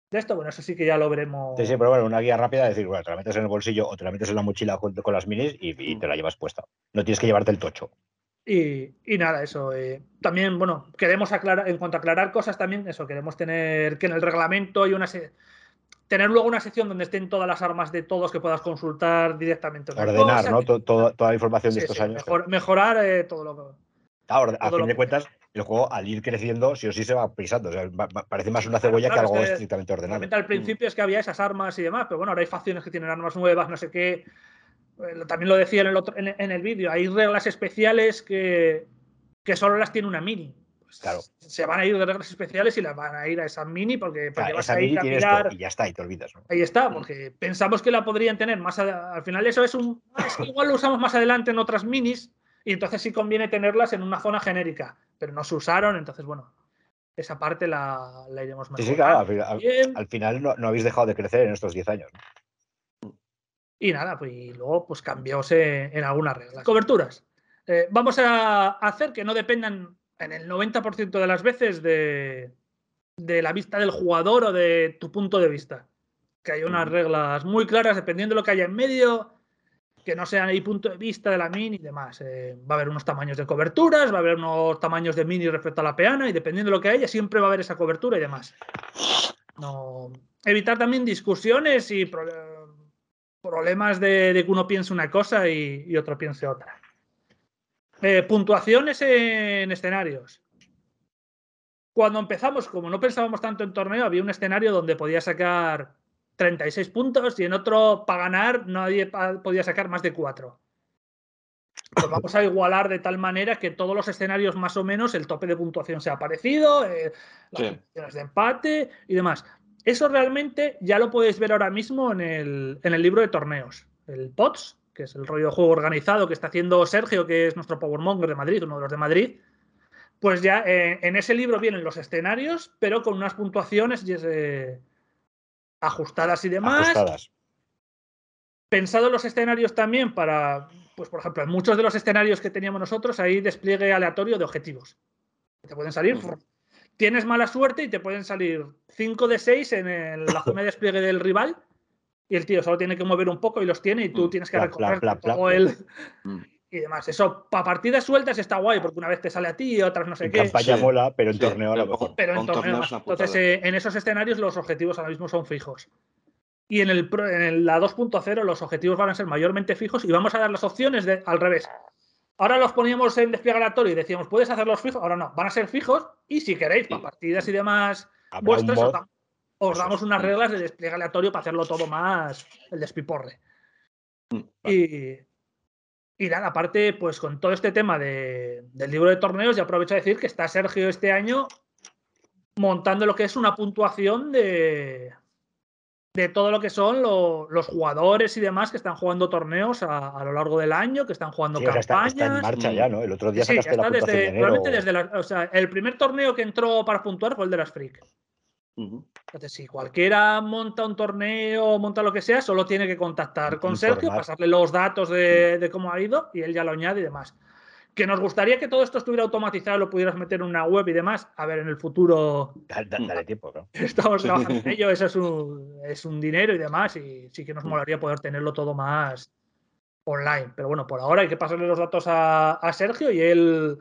De esto, bueno, eso sí que ya lo veremos. Sí, sí, pero bueno, una guía rápida es decir, bueno, te la metes en el bolsillo o te la metes en la mochila con, con las minis y, y te la llevas puesta. No tienes que llevarte el tocho. Y, y nada, eso. eh, también, bueno, queremos aclarar, en cuanto a aclarar cosas también, eso, queremos tener que en el reglamento hay una tener luego una sección donde estén todas las armas de todos que puedas consultar directamente. Ordenar, cosa, ¿no? que- To- todo- toda la información sí, de estos sí, años. mejor- mejorar eh, todo lo que. Claro, a todo fin lo de cuentas, el juego al ir creciendo, sí o sí se va pisando. O sea, parece más una cebolla claro, que algo es que estrictamente ordenado. Al principio es que había esas armas y demás, pero bueno, ahora hay facciones que tienen armas nuevas, no sé qué. Eh, También lo decía en el, otro, en, en el vídeo, hay reglas especiales que, que solo las tiene una mini. Pues Claro. Se van a ir de reglas especiales y las van a ir a esa mini porque, vas esa a ir a mirar. y ya está, y te olvidas. ¿no? Ahí está, porque pensamos que la podrían tener más a- al final eso es un ah, es que igual lo usamos más adelante en otras minis y entonces sí conviene tenerlas en una zona genérica, pero no se usaron, entonces bueno, esa parte la, la iremos Sí, mejorando. sí, claro. Al, Bien. al final no, no habéis dejado de crecer en estos 10 años. ¿no? Y nada, pues y luego pues cambióse en algunas reglas. Coberturas. Eh, vamos a hacer que no dependan en el 90% de las veces de, de la vista del jugador o de tu punto de vista. Que haya unas reglas muy claras dependiendo de lo que haya en medio, que no sean ahí punto de vista de la mini y demás. Eh, va a haber unos tamaños de coberturas, va a haber unos tamaños de mini respecto a la peana y dependiendo de lo que haya siempre va a haber esa cobertura y demás. No, evitar también discusiones y pro- problemas de, de que uno piense una cosa y, y otro piense otra. Eh, puntuaciones en escenarios. Cuando empezamos, como no pensábamos tanto en torneo, había un escenario donde podía sacar 36 puntos y en otro, para ganar, nadie podía sacar más de 4. pues vamos a igualar de tal manera que todos los escenarios más o menos el tope de puntuación sea parecido, eh, las sí. de empate y demás. Eso realmente ya lo podéis ver ahora mismo en el, en el libro de torneos. El POTS, que es el rollo de juego organizado que está haciendo Sergio, que es nuestro Powermonger de Madrid, uno de los de Madrid. Pues ya eh, en ese libro vienen los escenarios, pero con unas puntuaciones eh, ajustadas y demás. Ajustadas. Pensado los escenarios también para, pues por ejemplo, en muchos de los escenarios que teníamos nosotros hay despliegue aleatorio de objetivos. Te pueden salir tienes mala suerte y te pueden salir 5 de 6 en la zona de despliegue del rival y el tío solo tiene que mover un poco y los tiene y tú mm, tienes que recorrer todo el... Mm. y demás. Eso para partidas sueltas está guay porque una vez te sale a ti y otras no sé qué. En campaña mola, pero en torneo a lo mejor. Pero en torneo. Entonces, eh, en esos escenarios los objetivos ahora mismo son fijos. Y en, el, en la 2.0 los objetivos van a ser mayormente fijos y vamos a dar las opciones de al revés. Ahora los poníamos en despliegue aleatorio y decíamos, puedes hacerlos fijos. Ahora no, van a ser fijos y si queréis, para partidas y demás vuestras, os, damos unas reglas de despliegue aleatorio para hacerlo todo más el despiporre. Mm, y, y nada, aparte, pues con todo este tema de, del libro de torneos, ya aprovecho a decir que está Sergio este año montando lo que es una puntuación de, de todo lo que son los jugadores y demás que están jugando torneos a, lo largo del año, que están jugando campañas. Está, en marcha ya, ¿no? El otro día sacaste sí, la desde, probablemente desde la, o sea, el primer torneo que entró para puntuar fue el de las Freak. Entonces, si cualquiera monta un torneo, monta lo que sea, solo tiene que contactar con Sergio, pasarle los datos de, de, cómo ha ido y él ya lo añade y demás que nos gustaría que todo esto estuviera automatizado, lo pudieras meter en una web y demás. A ver, en el futuro. Dale, tiempo, ¿no? Estamos trabajando en ello, eso es un, es un dinero y demás, y sí que nos mm. molaría poder tenerlo todo más online. Pero bueno, por ahora hay que pasarle los datos a, Sergio y él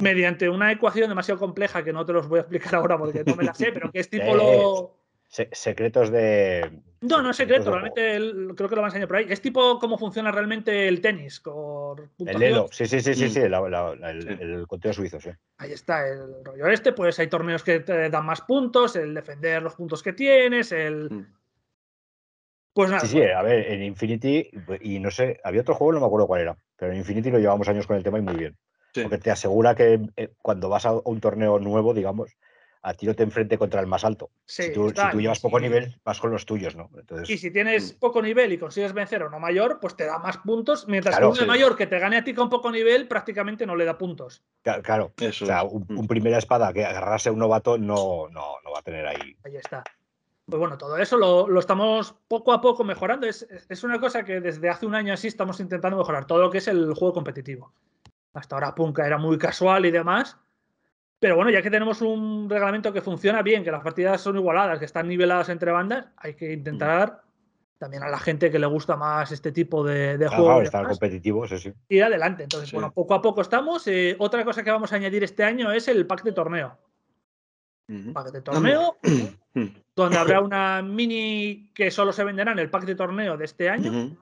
mediante una ecuación demasiado compleja que no te los voy a explicar ahora porque no me la sé, pero que es tipo lo, secretos de. No, no es secreto, realmente creo que lo va a enseñar por ahí. Es tipo cómo funciona realmente el tenis. Con el Elo, sí, sí, sí, sí, sí, el, el, conteo suizo, sí. Ahí está el rollo este, pues hay torneos que te dan más puntos, el defender los puntos que tienes, el. Mm. Pues nada. Sí, sí, a ver, en Infinity, y no sé, había otro juego, no me acuerdo cuál era, pero en Infinity lo llevamos años con el tema y muy bien. Porque te asegura que eh, cuando vas a un torneo nuevo, digamos, a ti no te enfrente contra el más alto. si, tú, llevas poco nivel, vas con los tuyos, ¿no? y si tienes mm. poco nivel y consigues vencer a uno mayor, pues te da más puntos, mientras que uno mayor que te gane a ti con poco nivel prácticamente no le da puntos. Claro, o sea, mm. un, primera espada que agarrase a un novato no, no, no va a tener ahí. Ahí está. Pues bueno, todo eso lo, estamos poco a poco mejorando. Es, es, una cosa que desde hace un año así estamos intentando mejorar, todo lo que es el juego competitivo. Hasta ahora Punka era muy casual y demás pero bueno, ya que tenemos un reglamento que funciona bien, que las partidas son igualadas, que están niveladas entre bandas, hay que intentar también a la gente que le gusta más este tipo de, de juegos. estar competitivos, sí. Ir adelante. Entonces, bueno, poco a poco estamos. Eh, otra cosa que vamos a añadir este año es el pack de torneo. Pack de torneo, donde habrá una mini que solo se venderá en el pack de torneo de este año.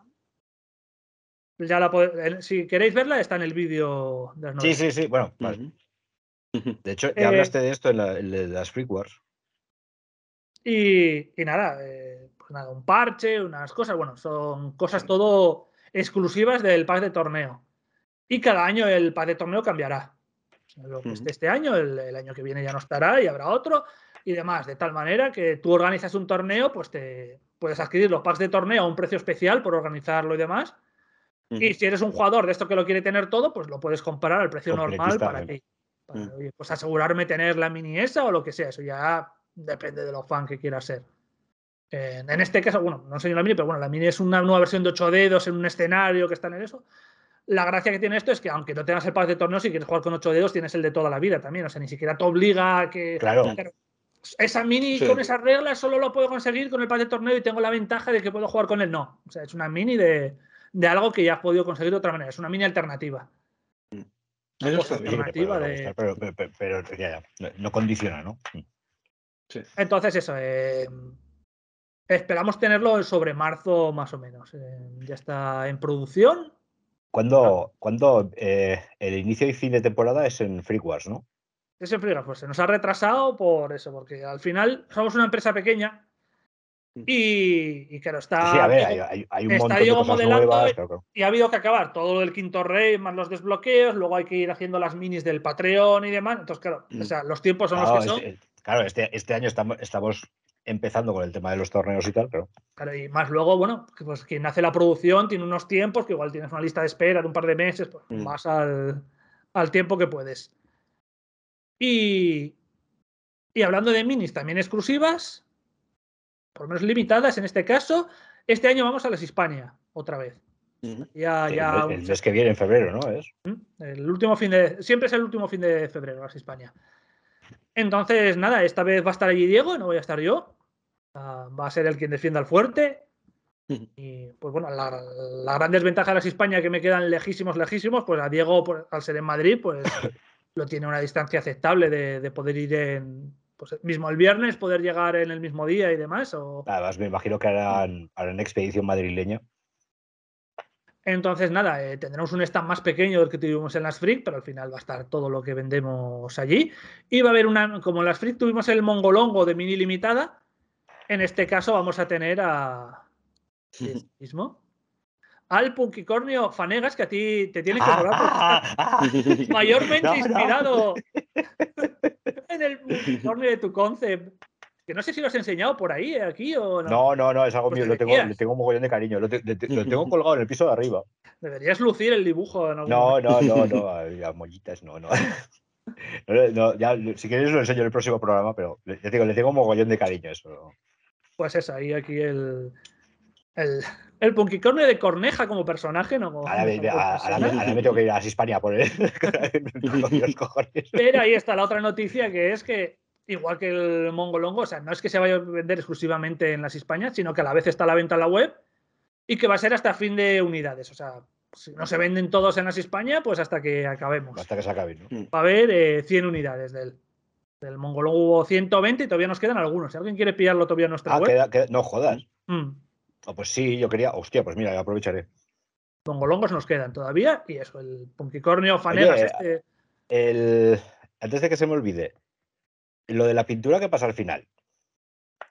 Ya la si queréis verla, está en el vídeo de las Sí, sí, sí. Bueno, vale. De hecho, ya hablaste de esto en, las Free Wars. Y, nada, eh, pues nada, un parche, unas cosas, bueno, son cosas todo exclusivas del pack de torneo. Y cada año el pack de torneo cambiará. Lo que esté este año, el, año que viene ya no estará y habrá otro y demás. De tal manera que tú organizas un torneo, pues te puedes adquirir los packs de torneo a un precio especial por organizarlo y demás. Y si eres un jugador de esto que lo quiere tener todo, pues lo puedes comprar al precio normal para ti. Mm. pues asegurarme tener la mini esa o lo que sea. Eso ya depende de los fan que quiera ser. En, este caso, bueno, no enseño la mini, pero bueno, la mini es una nueva versión de 8 dedos en un escenario que está en eso. La gracia que tiene esto es que aunque no tengas el pack de torneo, si quieres jugar con 8 dedos, tienes el de toda la vida también. O sea, ni siquiera te obliga a que. Claro. esa mini con esas reglas solo lo puedo conseguir con el pack de torneo y tengo la ventaja de que puedo jugar con él. No. O sea, es una mini de, de algo que ya has podido conseguir de otra manera. Es una mini alternativa pero, no condiciona, ¿no? Mm. Entonces, eso. Eh, esperamos tenerlo sobre marzo más o menos. Eh, ya está en producción. Cuando, cuando eh, el inicio y fin de temporada es en Free Wars, ¿no? Es en Free Wars, pues se nos ha retrasado por eso, porque al final somos una empresa pequeña Y, y claro, está. Sí, a ver, hay, hay- hay un está montón de Diego cosas modelando nuevas. y- pero claro. Y ha habido que acabar todo el quinto rey, más los desbloqueos, luego hay que ir haciendo las minis del Patreon y demás. Entonces, claro, o sea, los tiempos son Claro, los que son. este, claro, este, este año estamos, estamos empezando con el tema de los torneos y tal, pero Claro, y más luego, bueno, pues quien hace la producción tiene unos tiempos que igual tienes una lista de espera de un par de meses, pues Mm. vas al, al tiempo que puedes. Y, y hablando de minis también exclusivas, por lo menos limitadas en este caso, este año vamos a las Hispania, otra vez. Ya, ya, el mes que viene, en febrero, ¿no? Es. El último fin de. Siempre es el último fin de febrero, las Hispania. Entonces, nada, esta vez va a estar allí Diego, no voy a estar yo. Ah, va a ser el quien defienda al fuerte. Y pues bueno, la, la gran desventaja de las Hispania que me quedan lejísimos, lejísimos, pues a Diego, al ser en Madrid, pues lo tiene una distancia aceptable de, de poder ir en. Pues mismo el viernes, poder llegar en el mismo día y demás. O, Además, me imagino que harán, harán expedición madrileña. Entonces, nada, eh, tendremos un stand más pequeño del que tuvimos en las Freak, pero al final va a estar todo lo que vendemos allí. Y va a haber una, como en las Freak tuvimos el Mongolongo de mini limitada, en este caso vamos a tener a. ¿sí mismo? Al Punkicornio Fanegas, que a ti te tiene que porque está Ah, mayormente No, no. En el Punkicornio de tu concept. Que no sé si lo has enseñado por ahí, eh, aquí o no. No, no, no, es algo Pues mío, lo tengo, le tengo un mogollón de cariño. Lo, te- tengo colgado en el piso de arriba. Deberías lucir el dibujo en algún No, no, no, no, las mollitas, no, no. No, no, ya, si quieres lo enseño en el próximo programa, pero le, ya te digo, le tengo un mogollón de cariño eso. Pues es ahí aquí el. El, el Punkicornio de Corneja como personaje, ¿no? Como- Ahora me, como ahora- ahora me- persona. ahora me tengo que ir a las Hispania por él. Los cojones. Pero ahí está la otra noticia que es que, igual que el Mongolongo, o sea, no es que se vaya a vender exclusivamente en las Hispanias, sino que a la vez está a la venta en la web y que va a ser hasta fin de unidades. O sea, si no se venden todos en las Hispania, pues hasta que acabemos. Hasta que se acabe, ¿no? Va a haber eh, 100 unidades del, del Mongolongo. Hubo 120 y todavía nos quedan algunos. Si alguien quiere pillarlo todavía en nuestra Ah, web, queda- queda- no jodas. mm, Ah, pues sí, yo quería. Hostia, pues mira, aprovecharé. Mongolongos nos quedan todavía. Y eso, el Punkicornio Fanegas Oye, este. El... Antes de que se me olvide, lo de la pintura que pasa al final.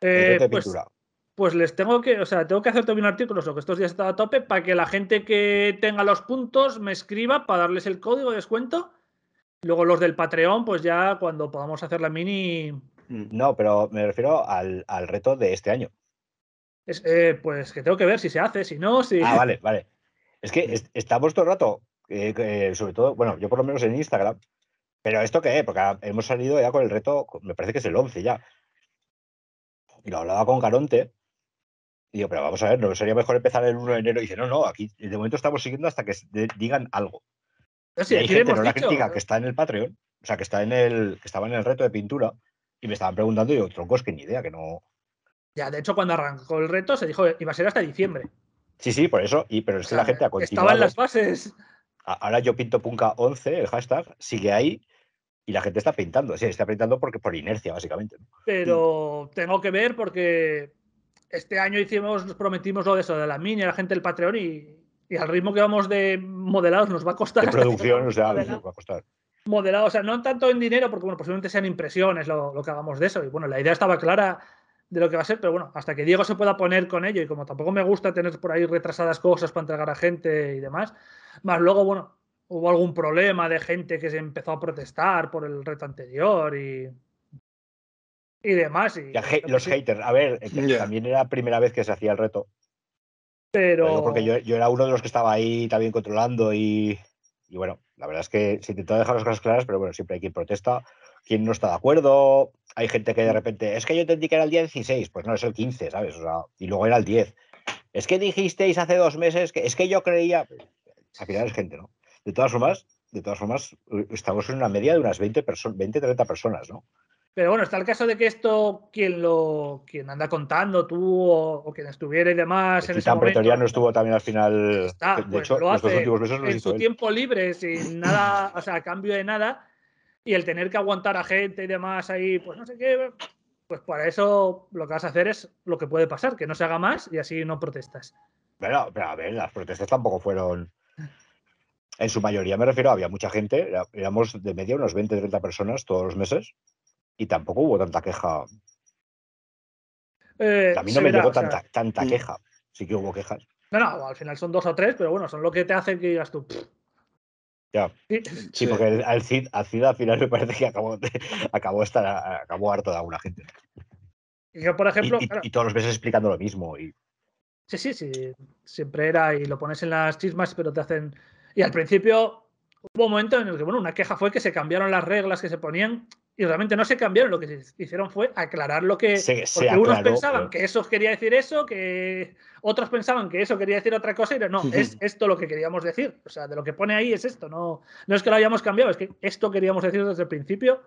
eh, de pues, pintura. Pues les tengo que, o sea, tengo que hacer también artículos, lo que estos días está a tope, para que la gente que tenga los puntos me escriba para darles el código de descuento. Luego los del Patreon, pues ya cuando podamos hacer la mini, No, pero me refiero al, al reto de este año. Es, eh, pues que tengo que ver si se hace, si no, si. Ah, vale, vale. Es que est- estamos todo el rato, eh, eh, sobre todo, bueno, yo por lo menos en Instagram, pero ¿esto qué? Porque hemos salido ya con el reto, me parece que es el 11 ya. Y lo hablaba con Caronte. Y digo, pero vamos a ver, ¿no sería mejor empezar el 1 de enero? Y dice, no, no, aquí de momento estamos siguiendo hasta que digan algo. No, Y si hay gente, no la crítica, que está en el Patreon, o sea, que está en el, que estaba en el reto de pintura, y me estaban preguntando, y yo, troncos, que ni idea, que no. Ya, de hecho, cuando arrancó el reto se dijo que iba a ser hasta diciembre. Sí, sí, por eso, y pero es O que sea, la gente ha continuado. las bases. Ahora yo pinto Punka 11, el hashtag, sigue ahí y la gente está pintando. Sí, está pintando porque por inercia, básicamente. ¿no? Pero tengo que ver porque este año hicimos, nos prometimos lo de eso, de la mini, a la gente del Patreon y, y al ritmo que vamos de modelados nos va a costar. De producción, o sea, modelado- nos va a costar. modelado, o sea, no tanto en dinero, porque bueno, posiblemente sean impresiones lo, lo que hagamos de eso. Y bueno, la idea estaba clara de lo que va a ser, pero bueno, hasta que Diego se pueda poner con ello, y como tampoco me gusta tener por ahí retrasadas cosas para entregar a gente y demás, más luego, bueno, hubo algún problema de gente que se empezó a protestar por el reto anterior y, y demás. Y, los haters, a ver, eh, también era la primera vez que se hacía el reto. Pero porque yo, yo era uno de los que estaba ahí también controlando y, y bueno, la verdad es que se intentó dejar las cosas claras, pero bueno, siempre hay quien protesta, quien no está de acuerdo. Hay gente que de repente, es que yo entendí que era el día 16, pues no, es el 15, ¿sabes? O sea, y luego era el 10. Es que dijisteis hace dos meses que es que yo creía. Al final es gente, ¿no? De todas formas, de todas formas, eh, estamos en una media de unas 20, perso- 20 30 personas, ¿no? Pero bueno, está el caso de que esto, quien lo quien anda contando, tú o, o quien estuviera y demás en El ese Titán momento, Pretoriano estuvo también al final. está, de pues hecho, lo los hace últimos meses los en su él. tiempo libre, sin nada, o sea, a cambio de nada, y el tener que aguantar a gente y demás ahí, pues no sé qué, pues para eso lo que vas a hacer es lo que puede pasar, que no se haga más y así no protestas. Pero, pero a ver, las protestas tampoco fueron. En su mayoría me refiero, había mucha gente, éramos de media unos 20, 30 personas todos los meses y tampoco hubo tanta queja. Eh, A mí no me verá, llegó o sea, tanta, tanta mm. queja. Sí que hubo quejas. No, no, al final son dos o tres, pero bueno, son lo que te hacen que digas tú. "Pff". Ya. Sí, Sí, Sí. porque el- al Cid, al Cid al final me parece que acabó, de- acabó, estar, acabó harto de alguna gente. Y yo, por Y, ejemplo, y- claro, y todos los meses explicando lo mismo. Y, sí, sí, sí, siempre era y lo pones en las chismas, pero te hacen. Y al principio hubo un momento en el que, bueno, una queja fue que se cambiaron las reglas que se ponían y realmente no se cambiaron. Lo que se hicieron fue aclarar lo que. Se- se porque unos pensaban pero- que eso quería decir eso, que otros pensaban que eso quería decir otra cosa y era, no, es esto lo que queríamos decir. O sea, de lo que pone ahí es esto, no, no es que lo hayamos cambiado, es que esto queríamos decir desde el principio.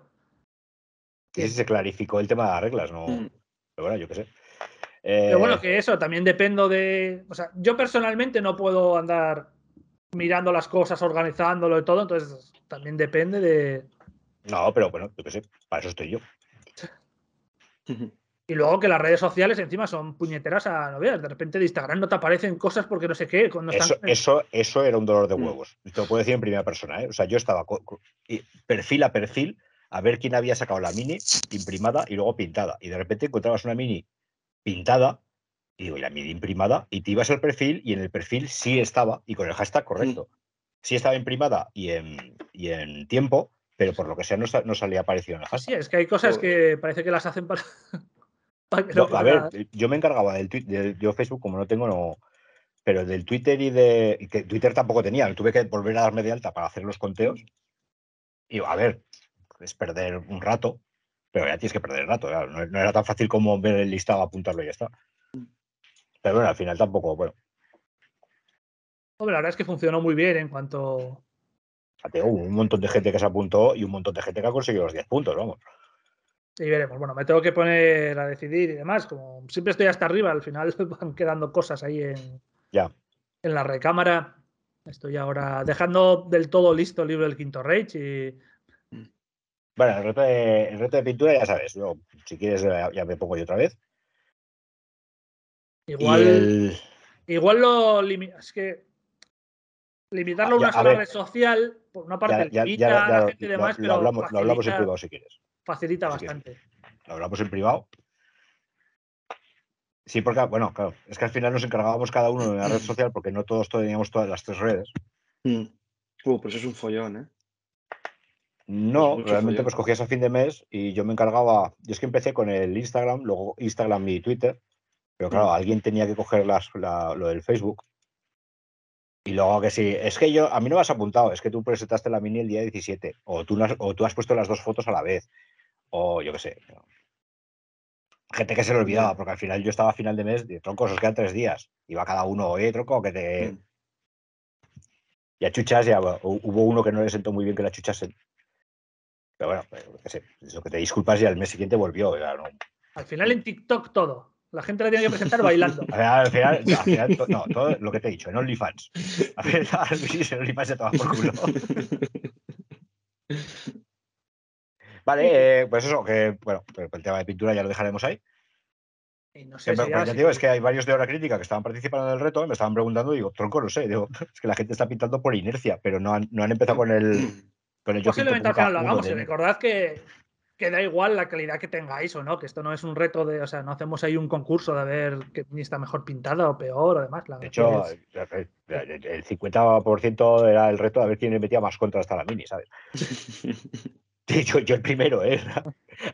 y sí se clarificó el tema de las reglas, ¿no? Mm. Pero bueno, yo qué sé. Pero Eh, bueno, que eso también dependo de. O sea, yo personalmente no puedo andar mirando las cosas, organizándolo y todo, entonces también depende de. No, pero bueno, yo qué sé, para eso estoy yo. Y luego que las redes sociales encima son puñeteras a no veas. De repente de Instagram no te aparecen cosas porque no sé qué. Cuando Eso, están... eso, eso era un dolor de Mm. huevos. Te lo puedo decir en primera persona. ¿eh? O sea, yo estaba perfil a perfil a ver quién había sacado la mini imprimada y luego pintada. Y de repente encontrabas una mini pintada y digo, y la mini imprimada, y te ibas al perfil y en el perfil sí estaba, y con el hashtag correcto. Sí estaba imprimada y en, y en tiempo, pero por lo que sea no, no salía aparecido en el Sí, hashtag. es que hay cosas que parece que las hacen para. para que no No, a ver, yo me encargaba del Twitter, yo Facebook como no tengo, no. Pero del Twitter y de. y que Twitter tampoco tenía, tuve que volver a darme de alta para hacer los conteos. Y a ver, es perder un rato, pero ya tienes que perder el rato. No, no era tan fácil como ver el listado, apuntarlo y ya está. Pero bueno, al final tampoco, bueno, Hombre, la verdad es que funcionó muy bien en cuanto. Fíjate, un montón de gente que se apuntó y un montón de gente que ha conseguido los 10 puntos, vamos. Y veremos. Bueno, me tengo que poner a decidir y demás. Como siempre estoy hasta arriba, al final van quedando cosas ahí en, Ya. en la recámara. Estoy ahora dejando del todo listo el libro del Quinto Reich y Bueno, el reto de, el reto de pintura ya sabes, yo, si quieres ya, me pongo yo otra vez. igual, el, igual lo es que limitarlo a una sola red social, por una parte ya, ya- ya- la gente y lo- demás, lo pero hablamos, lo hablamos en privado si quieres. facilita Si quieres. bastante. Lo hablamos en privado. Sí, porque, bueno, claro, es que al final nos encargábamos cada uno de una red social porque no todos teníamos todas las tres redes. Mm. Uh, pues es un follón, ¿eh? No, realmente follón. pues cogías a fin de mes y yo me encargaba, yo es que empecé con el Instagram, luego Instagram y Twitter, pero claro, Mm. alguien tenía que coger las, la- lo del Facebook. Y luego que sí, es que yo, a mí no me has apuntado, es que tú presentaste la mini el día 17, o tú, no has- o tú has puesto las dos fotos a la vez, o yo qué sé. Gente que se le olvidaba, porque al final yo estaba a final de mes, de troncos, os quedan tres días. Iba cada uno, oye, tronco, que te. Mm. Y a chuchas ya hu- hubo uno que no le sentó muy bien que la chuchasen. Pero bueno, pues, qué sé, eso que te disculpas y al mes siguiente volvió. ya no- Al final en TikTok todo. La gente la tiene que presentar bailando. Al final, al final, al final to- no, todo lo que te he dicho, en OnlyFans. Al final, sí, en OnlyFans se toma por culo. Vale, eh, pues eso, que bueno, pero el tema de pintura ya lo dejaremos ahí. Y no sé Que, ya- digo, es que hay varios de hora crítica que estaban participando en el reto y me estaban preguntando, y digo, tronco, no sé, digo, es que la gente está pintando por inercia, pero no han, no han empezado con el, con el Posiblemente al final lo hagamos. de Y enero. recordad que, que da igual la calidad que tengáis o no, que esto no es un reto de, o sea, no hacemos ahí un concurso de ver que ni está mejor pintada o peor o demás. La De hecho, es- el el- el 50% era el reto de ver quién le metía más contra hasta la mini, ¿sabes? Sí, yo, yo el primero, ¿eh?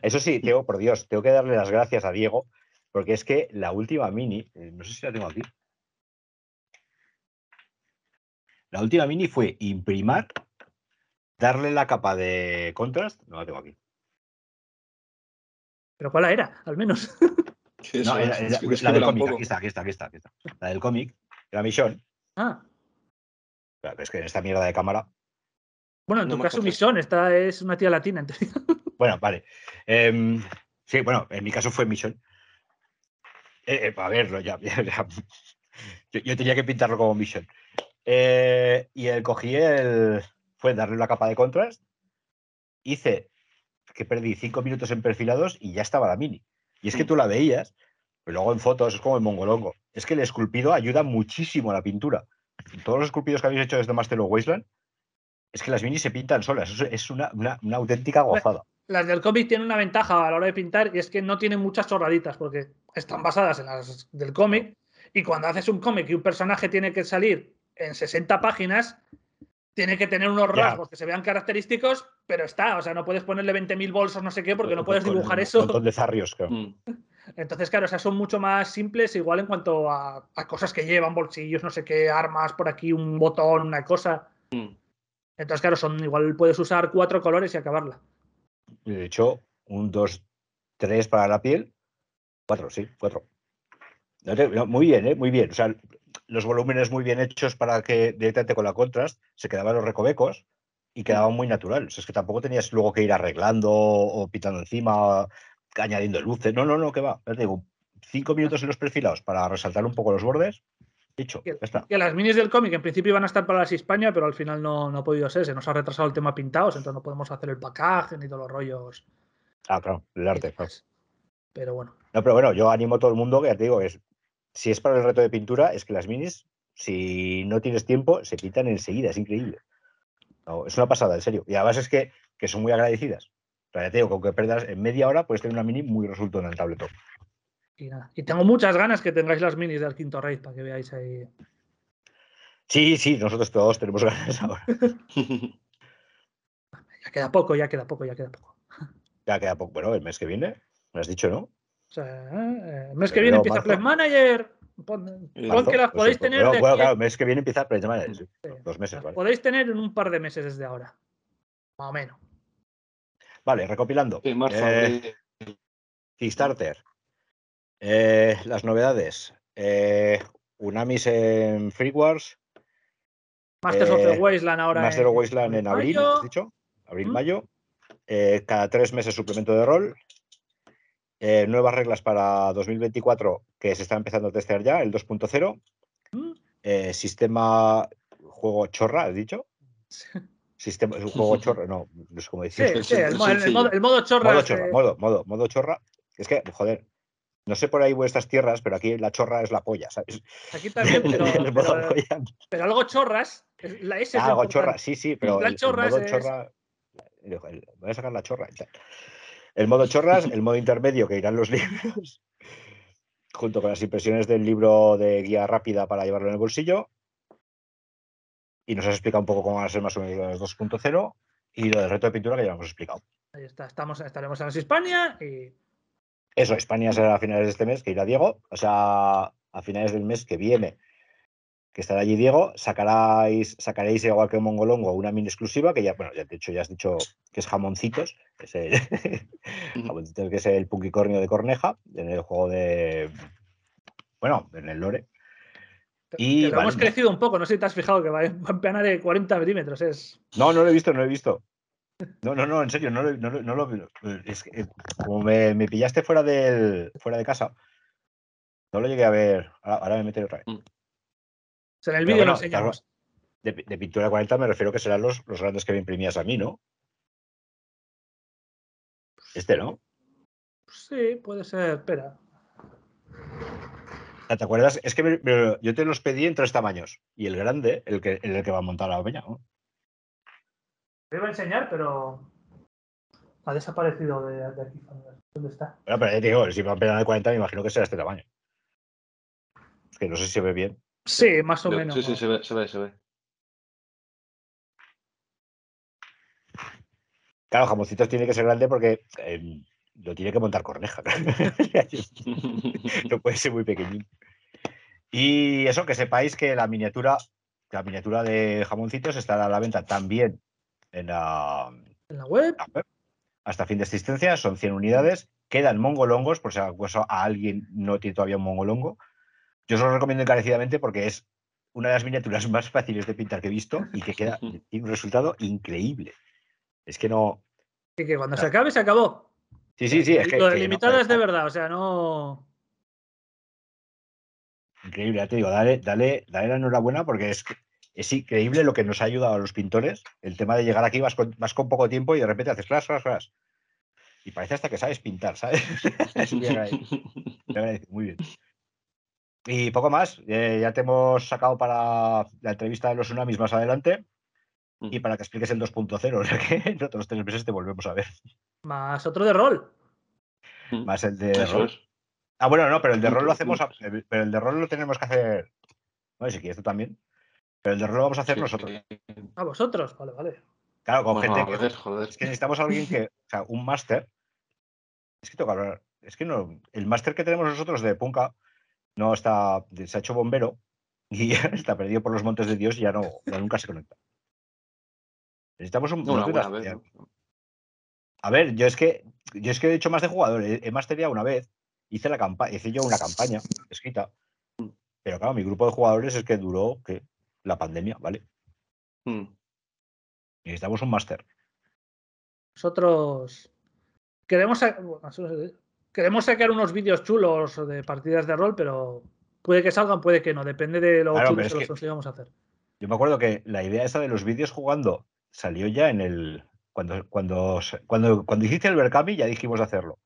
Eso sí, Teo, por Dios, tengo que darle las gracias a Diego, porque es que la última mini, eh, no sé si la tengo aquí. La última mini fue imprimar, darle la capa de contrast, no la tengo aquí. Pero ¿cuál era? Al menos. No, era- la del cómic, aquí está, aquí está, aquí está, aquí está. La del cómic, la misión. ah, Es que en esta mierda de cámara bueno, en No tu caso. Misón, esta es una tía latina. en teoría. Bueno, vale. Em, sí, bueno, en mi caso fue Mission. Eh, eh, a verlo, ya. ya- ya. Yo, yo tenía que pintarlo como Mission. Eh, y el cogí el. Fue darle una capa de contrast. Hice que perdí cinco minutos en perfilados y ya estaba la mini. Y es que Mm. tú la veías, pero luego en fotos es como el mongolongo. Es que el esculpido ayuda muchísimo a la pintura. Todos los esculpidos que habéis hecho desde Master of Wasteland, es que las minis se pintan solas. Es, es una, una- una auténtica gozada. Las del cómic tienen una ventaja a la hora de pintar y es que no tienen muchas chorraditas, porque están basadas en las del cómic. Y cuando haces un cómic y un personaje tiene que salir en 60 páginas, tiene que tener unos rasgos que se vean característicos, pero está, o sea, no puedes ponerle 20.000 bolsos, no sé qué, porque no puedes dibujar eso. Un montón de zarrios, claro. Mm. Entonces, claro, o sea, son mucho más simples, igual en cuanto a, a cosas que llevan, bolsillos, no sé qué, armas por aquí, un botón, una cosa. Mm. Entonces, claro, son igual puedes usar cuatro colores y acabarla. De hecho, un, dos, tres para la piel. Cuatro, sí, cuatro. No te- no, Muy bien, ¿eh? muy bien. O sea, los volúmenes muy bien hechos para que directamente con la contrast se quedaban los recovecos y quedaban muy naturales. Es que tampoco tenías luego que ir arreglando o pitando encima, añadiendo luces. No, no, no, que va. Te digo, cinco minutos en los perfilados para resaltar un poco los bordes. Dicho, ya está. Que las minis del cómic en principio iban a estar para las Hispania, pero al final no, no ha podido ser. Se nos ha retrasado el tema pintados, entonces no podemos hacer el package ni todos los rollos. Ah, claro, el arte. claro. Pero bueno. No, pero bueno, yo animo a todo el mundo que ya te digo, es, si es para el reto de pintura, es que las minis, si no tienes tiempo, se pintan enseguida, es increíble. No, es una pasada, en serio. Y además es que, que son muy agradecidas. O sea, te digo, con que perdas en media hora, puedes tener una mini muy resultona en el tabletop. Y nada. Y tengo muchas ganas que tengáis las minis del quinto raid para que veáis ahí. Sí, sí, nosotros todos tenemos ganas ahora. Ya queda poco, ya queda poco, ya queda poco. Ya queda poco, bueno, el mes que viene, me has dicho, ¿no? O sea, eh, el mes que viene empieza marzo. Manager. Pon, que las podéis tener. Bueno, de bueno, aquí- claro, el mes que viene empieza, sí, sí, dos meses, las vale. Podéis tener en un par de meses desde ahora. Más o menos. Vale, recopilando. Sí, marzo, Eh. Kickstarter. Eh, las novedades. Eh, Unamis en Free Wars. Masters of the Eh, Wasteland ahora. Master of Wasteland en abril, mayo. ¿has dicho? Abril, ¿Mm? mayo. Eh, cada tres meses suplemento de rol. Eh, nuevas reglas para 2024 que se está empezando a testear ya, el 2.0. ¿Mm? Eh, sistema juego chorra, ¿has dicho? Sistema, es un juego chorra, no, no sé cómo Sí, decirlo. sí, el, mo- el sencillo. modo, el modo chorra. Modo es, chorra, eh, modo, modo, modo chorra. Es que, joder, no sé por ahí vuestras tierras, pero aquí la chorra es la polla, ¿sabes? Aquí también, pero, El pero- pero algo chorras. es- La S es Ah, algo importante. chorra, sí, sí, pero el, el chorras modo es- chorra. el- el- voy a sacar la chorra. El modo chorras, el modo intermedio que irán los libros, junto con las impresiones del libro de guía rápida para llevarlo en el bolsillo. Y nos has explicado un poco cómo van a ser más o menos los 2.0 y lo del reto de pintura que ya hemos explicado. Ahí está, estamos, estaremos en Hispania y Eso, España será a finales de este mes, que irá Diego. O sea, a finales del mes que viene, que estará allí Diego, sacaréis, sacaréis igual que Mongolongo una mini exclusiva, que ya, bueno, ya de hecho ya has dicho que es jamoncitos, que es el, jamoncitos, que es el punkicornio de Corneja, en el juego de. Bueno, en el lore. Y vale, hemos crecido un poco. No sé si te has fijado que va en pena de 40 milímetros. Es No, no lo he visto, no lo he visto. No, no, no, en serio, no lo, no no lo- es que, como me, me pillaste fuera, del, fuera de casa, no lo llegué a ver. Ahora, ahora me meteré otra vez. O sea, en el vídeo lo bueno, enseñamos. De, de pintura 40 me refiero que serán los, los grandes que me imprimías a mí, ¿no? Este, ¿no? Sí, puede ser. Espera. Ah, ¿Te acuerdas? Es que me- me- yo te los pedí en tres tamaños. Y el grande, el que, el que va a montar la peña, ¿no? Te iba a enseñar, pero ha desaparecido de, de aquí. ¿Dónde está? Bueno, pero ya te digo, si va a pegar de 40, me imagino que será este tamaño. Es que no sé si se ve bien. Sí, más o Yo- menos. Sí, sí, se ve, se ve, se ve. Claro, jamoncitos tiene que ser grande porque eh, lo tiene que montar Corneja. no puede ser muy pequeñín. Y eso, que sepáis que la miniatura, la miniatura de jamoncitos estará a la venta también en la, En la web. la web. Hasta fin de existencia, son 100 unidades. Quedan mongolongos, por si acaso a alguien no tiene todavía un mongolongo. Yo os lo recomiendo encarecidamente porque es una de las miniaturas más fáciles de pintar que he visto y que queda, tiene un resultado increíble. Es que no. Y que cuando se acabe, se acabó. Sí, sí, sí. Es que, Lo de que no- limitada es de verdad. O sea, no. Increíble, ya te digo, dale, dale, dale la enhorabuena porque es, es increíble lo que nos ha ayudado a los pintores. El tema de llegar aquí, vas con, vas con poco tiempo y de repente haces flash, flash, flash. Y parece hasta que sabes pintar, ¿sabes? Muy bien. Y poco más, eh, ya te hemos sacado para la entrevista de los tsunamis más adelante y para que expliques el 2.0, o sea que en otros tres meses te volvemos a ver. Más otro de rol. Más el de Eso rol. es. Ah, bueno, no, pero el de rol lo hacemos, a- pero el de rol lo tenemos que hacer. Bueno, si quieres tú también. Pero el de rol lo vamos a hacer Sí. nosotros. A vosotros, vale, vale. Claro, con Bueno, gente a que. joder. Es que necesitamos a alguien que. O sea, un máster. Es que toca hablar. Es que no. El máster que tenemos nosotros de Punka no está. Se ha hecho bombero y ya está perdido por los montes de Dios y ya no. Ya nunca se conecta. Necesitamos un. Una vez. A ver, yo es que. Yo es que he hecho más de jugador. He, mastereado una vez. Hice la campaña. Hice yo una campaña escrita. Pero claro, mi grupo de jugadores es que duró que la pandemia, ¿vale? Mm. Necesitamos un máster. Nosotros queremos, queremos sacar unos vídeos chulos de partidas de rol, pero puede que salgan, puede que no. Depende de lo Claro, chulos que los consigamos hacer. Yo me acuerdo que la idea esa de los vídeos jugando salió ya en el. Cuando, cuando, cuando, cuando hiciste el Berkami ya dijimos hacerlo.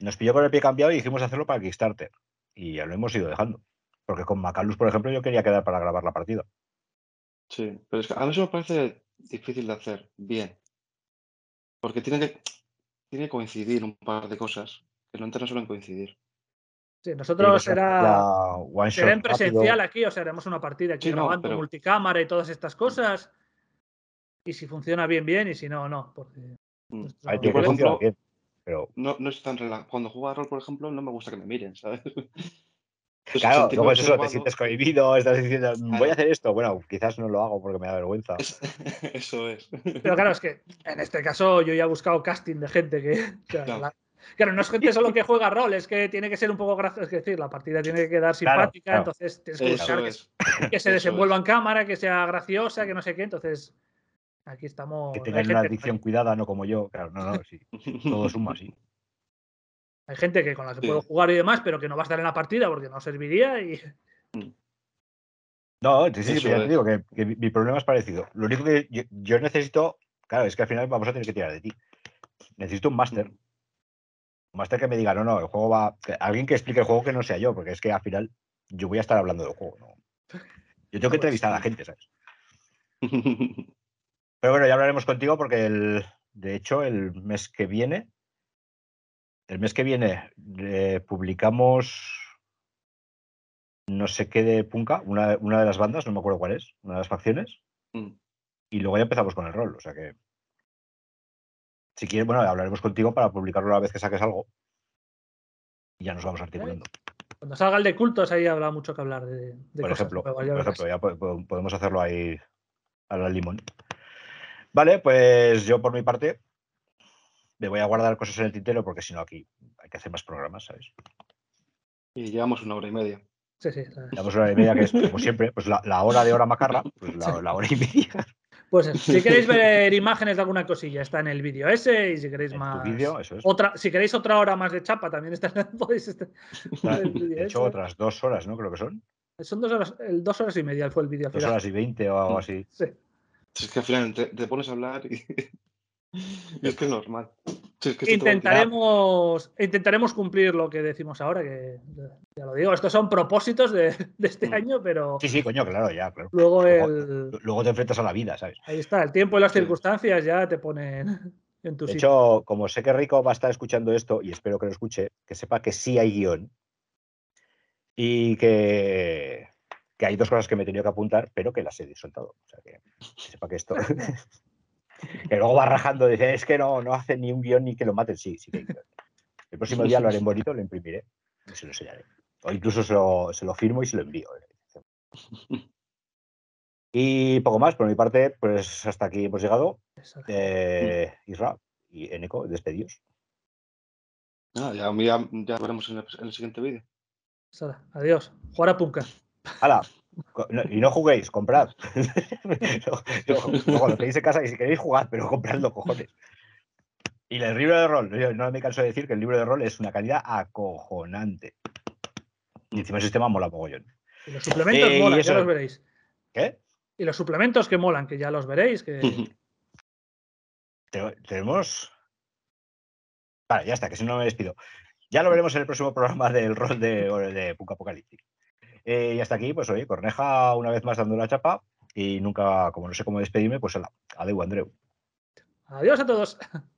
Nos pilló con el pie cambiado y dijimos hacerlo para Kickstarter. Y ya lo hemos ido dejando. Porque con Macalus, por ejemplo, yo quería quedar para grabar la partida. Sí, pero es que a mí eso me parece difícil de hacer bien. Porque tiene que, tiene que coincidir un par de cosas que no entran solo en coincidir. Sí, nosotros ser será, será en presencial rápido. aquí, o sea, haremos una partida aquí Sí, no, grabando, pero- multicámara y todas estas cosas. Y si funciona bien, bien, y si no, no. Porque Mm. nuestro- por ejemplo, bien. Pero No, no es tan rela- Cuando juego a rol, por ejemplo, no me gusta que me miren, ¿sabes? Entonces, claro, luego es eso, te sientes cohibido, estás diciendo, "Mm, voy a hacer esto. Bueno, quizás no lo hago porque me da vergüenza. Es- Eso es. Pero claro, es que en este caso yo ya he buscado casting de gente que. o sea, Claro. la- claro, no es gente solo que juega rol, es que tiene que ser un poco gracioso. Es decir, la partida tiene que quedar simpática, claro. entonces tienes que buscar que, es. que se eso desenvuelva es. en cámara, que sea graciosa, que no sé qué. Entonces, aquí estamos. Que tengan una adicción cuidada, no como yo. Claro, no, no, sí. Todo suma, sí. hay gente que con la que Sí. puedo jugar y demás, pero que no va a estar en la partida porque no serviría. Y No, sí, sí, Eso ya te es. digo que, que mi, mi problema es parecido. Lo único que yo, yo necesito, claro, es que al final vamos a tener que tirar de ti. Necesito un máster. Máster que me diga, no, no, el juego va. alguien que explique el juego que no sea yo, porque es que al final yo voy a estar hablando del juego. ¿no? Yo tengo que entrevistar a la gente, ¿sabes? Pero bueno, ya hablaremos contigo porque el, de hecho el mes que viene, el mes que viene eh, publicamos no sé qué de Punka, una, una de las bandas, no me acuerdo cuál es, una de las facciones, Mm. y luego ya empezamos con el rol. O sea que, si quieres, bueno, hablaremos contigo para publicarlo la vez que saques algo. Y ya nos vamos articulando. cuando salga el de cultos, ahí habrá mucho que hablar de, de Por cosas ejemplo, por ejemplo, ya po- po- podemos hacerlo ahí a la limón. Vale, pues yo por mi parte me voy a guardar cosas en el tintero porque si no aquí hay que hacer más programas, ¿sabes? Y llevamos una hora y media. Sí, sí. Damos una hora y media que es, como siempre, pues la, la hora de hora macarra, pues la, la hora y media. Pues eso, si queréis ver imágenes de alguna cosilla, está en el vídeo ese. Y si queréis más. tu vídeo, eso es. Otra, si queréis otra hora más de chapa, también está, podéis estar en el vídeo De hecho, ese. otras dos horas, ¿no? Creo que son. Son dos horas, el dos horas y media fue el vídeo Dos horas y veinte o algo así. Sí. Es que al final te, te pones a hablar y, y es que es normal. Si es que Intentaremos, intentaremos cumplir lo que decimos ahora, que ya lo digo, estos son propósitos de, de este Mm. año, pero Sí, sí, coño, claro, ya, claro. luego Luego- el, Luego te enfrentas a la vida, ¿sabes? ahí está, el tiempo y las Sí. circunstancias ya te ponen en tu De sitio. hecho, como sé que Rico va a estar escuchando esto, y espero que lo escuche, que sepa que sí hay guion. Y que, que hay dos cosas que me he tenido que apuntar, pero que las he soltado. O sea, que, que sepa que esto. que luego va rajando, dice, es que no, no hace ni un guion ni que lo maten. Sí, sí que hay guion. El próximo día lo haré en bonito, lo imprimiré y se lo enseñaré. O incluso se lo, se lo firmo y se lo envío. Y poco más, por mi parte, pues hasta aquí hemos llegado. Eh, Isra y Eneco, despedidos. Ah, ya, ya, ya veremos en el, en el siguiente vídeo. Sara, Adiós. Jugar a Punka. ¡Hala! No- y no juguéis, comprad. No, cuando tenéis en casa y si queréis jugad, pero compradlo, cojones. Y el libro de rol, yo no me canso de decir que el libro de rol es una calidad acojonante. Y encima el sistema mola mogollón. Y los suplementos Eh, molan, eso- ya los veréis. ¿Qué? Y los suplementos que molan, que ya los veréis. Que... Te- Tenemos. Vale, ya está, que si no me despido. Ya lo veremos en el próximo programa del rol de, de Punk. Eh, y hasta aquí, pues oye, Corneja una vez más dando la chapa. Y nunca, como no sé cómo despedirme, pues ala, adeu, Andreu. Adiós a todos.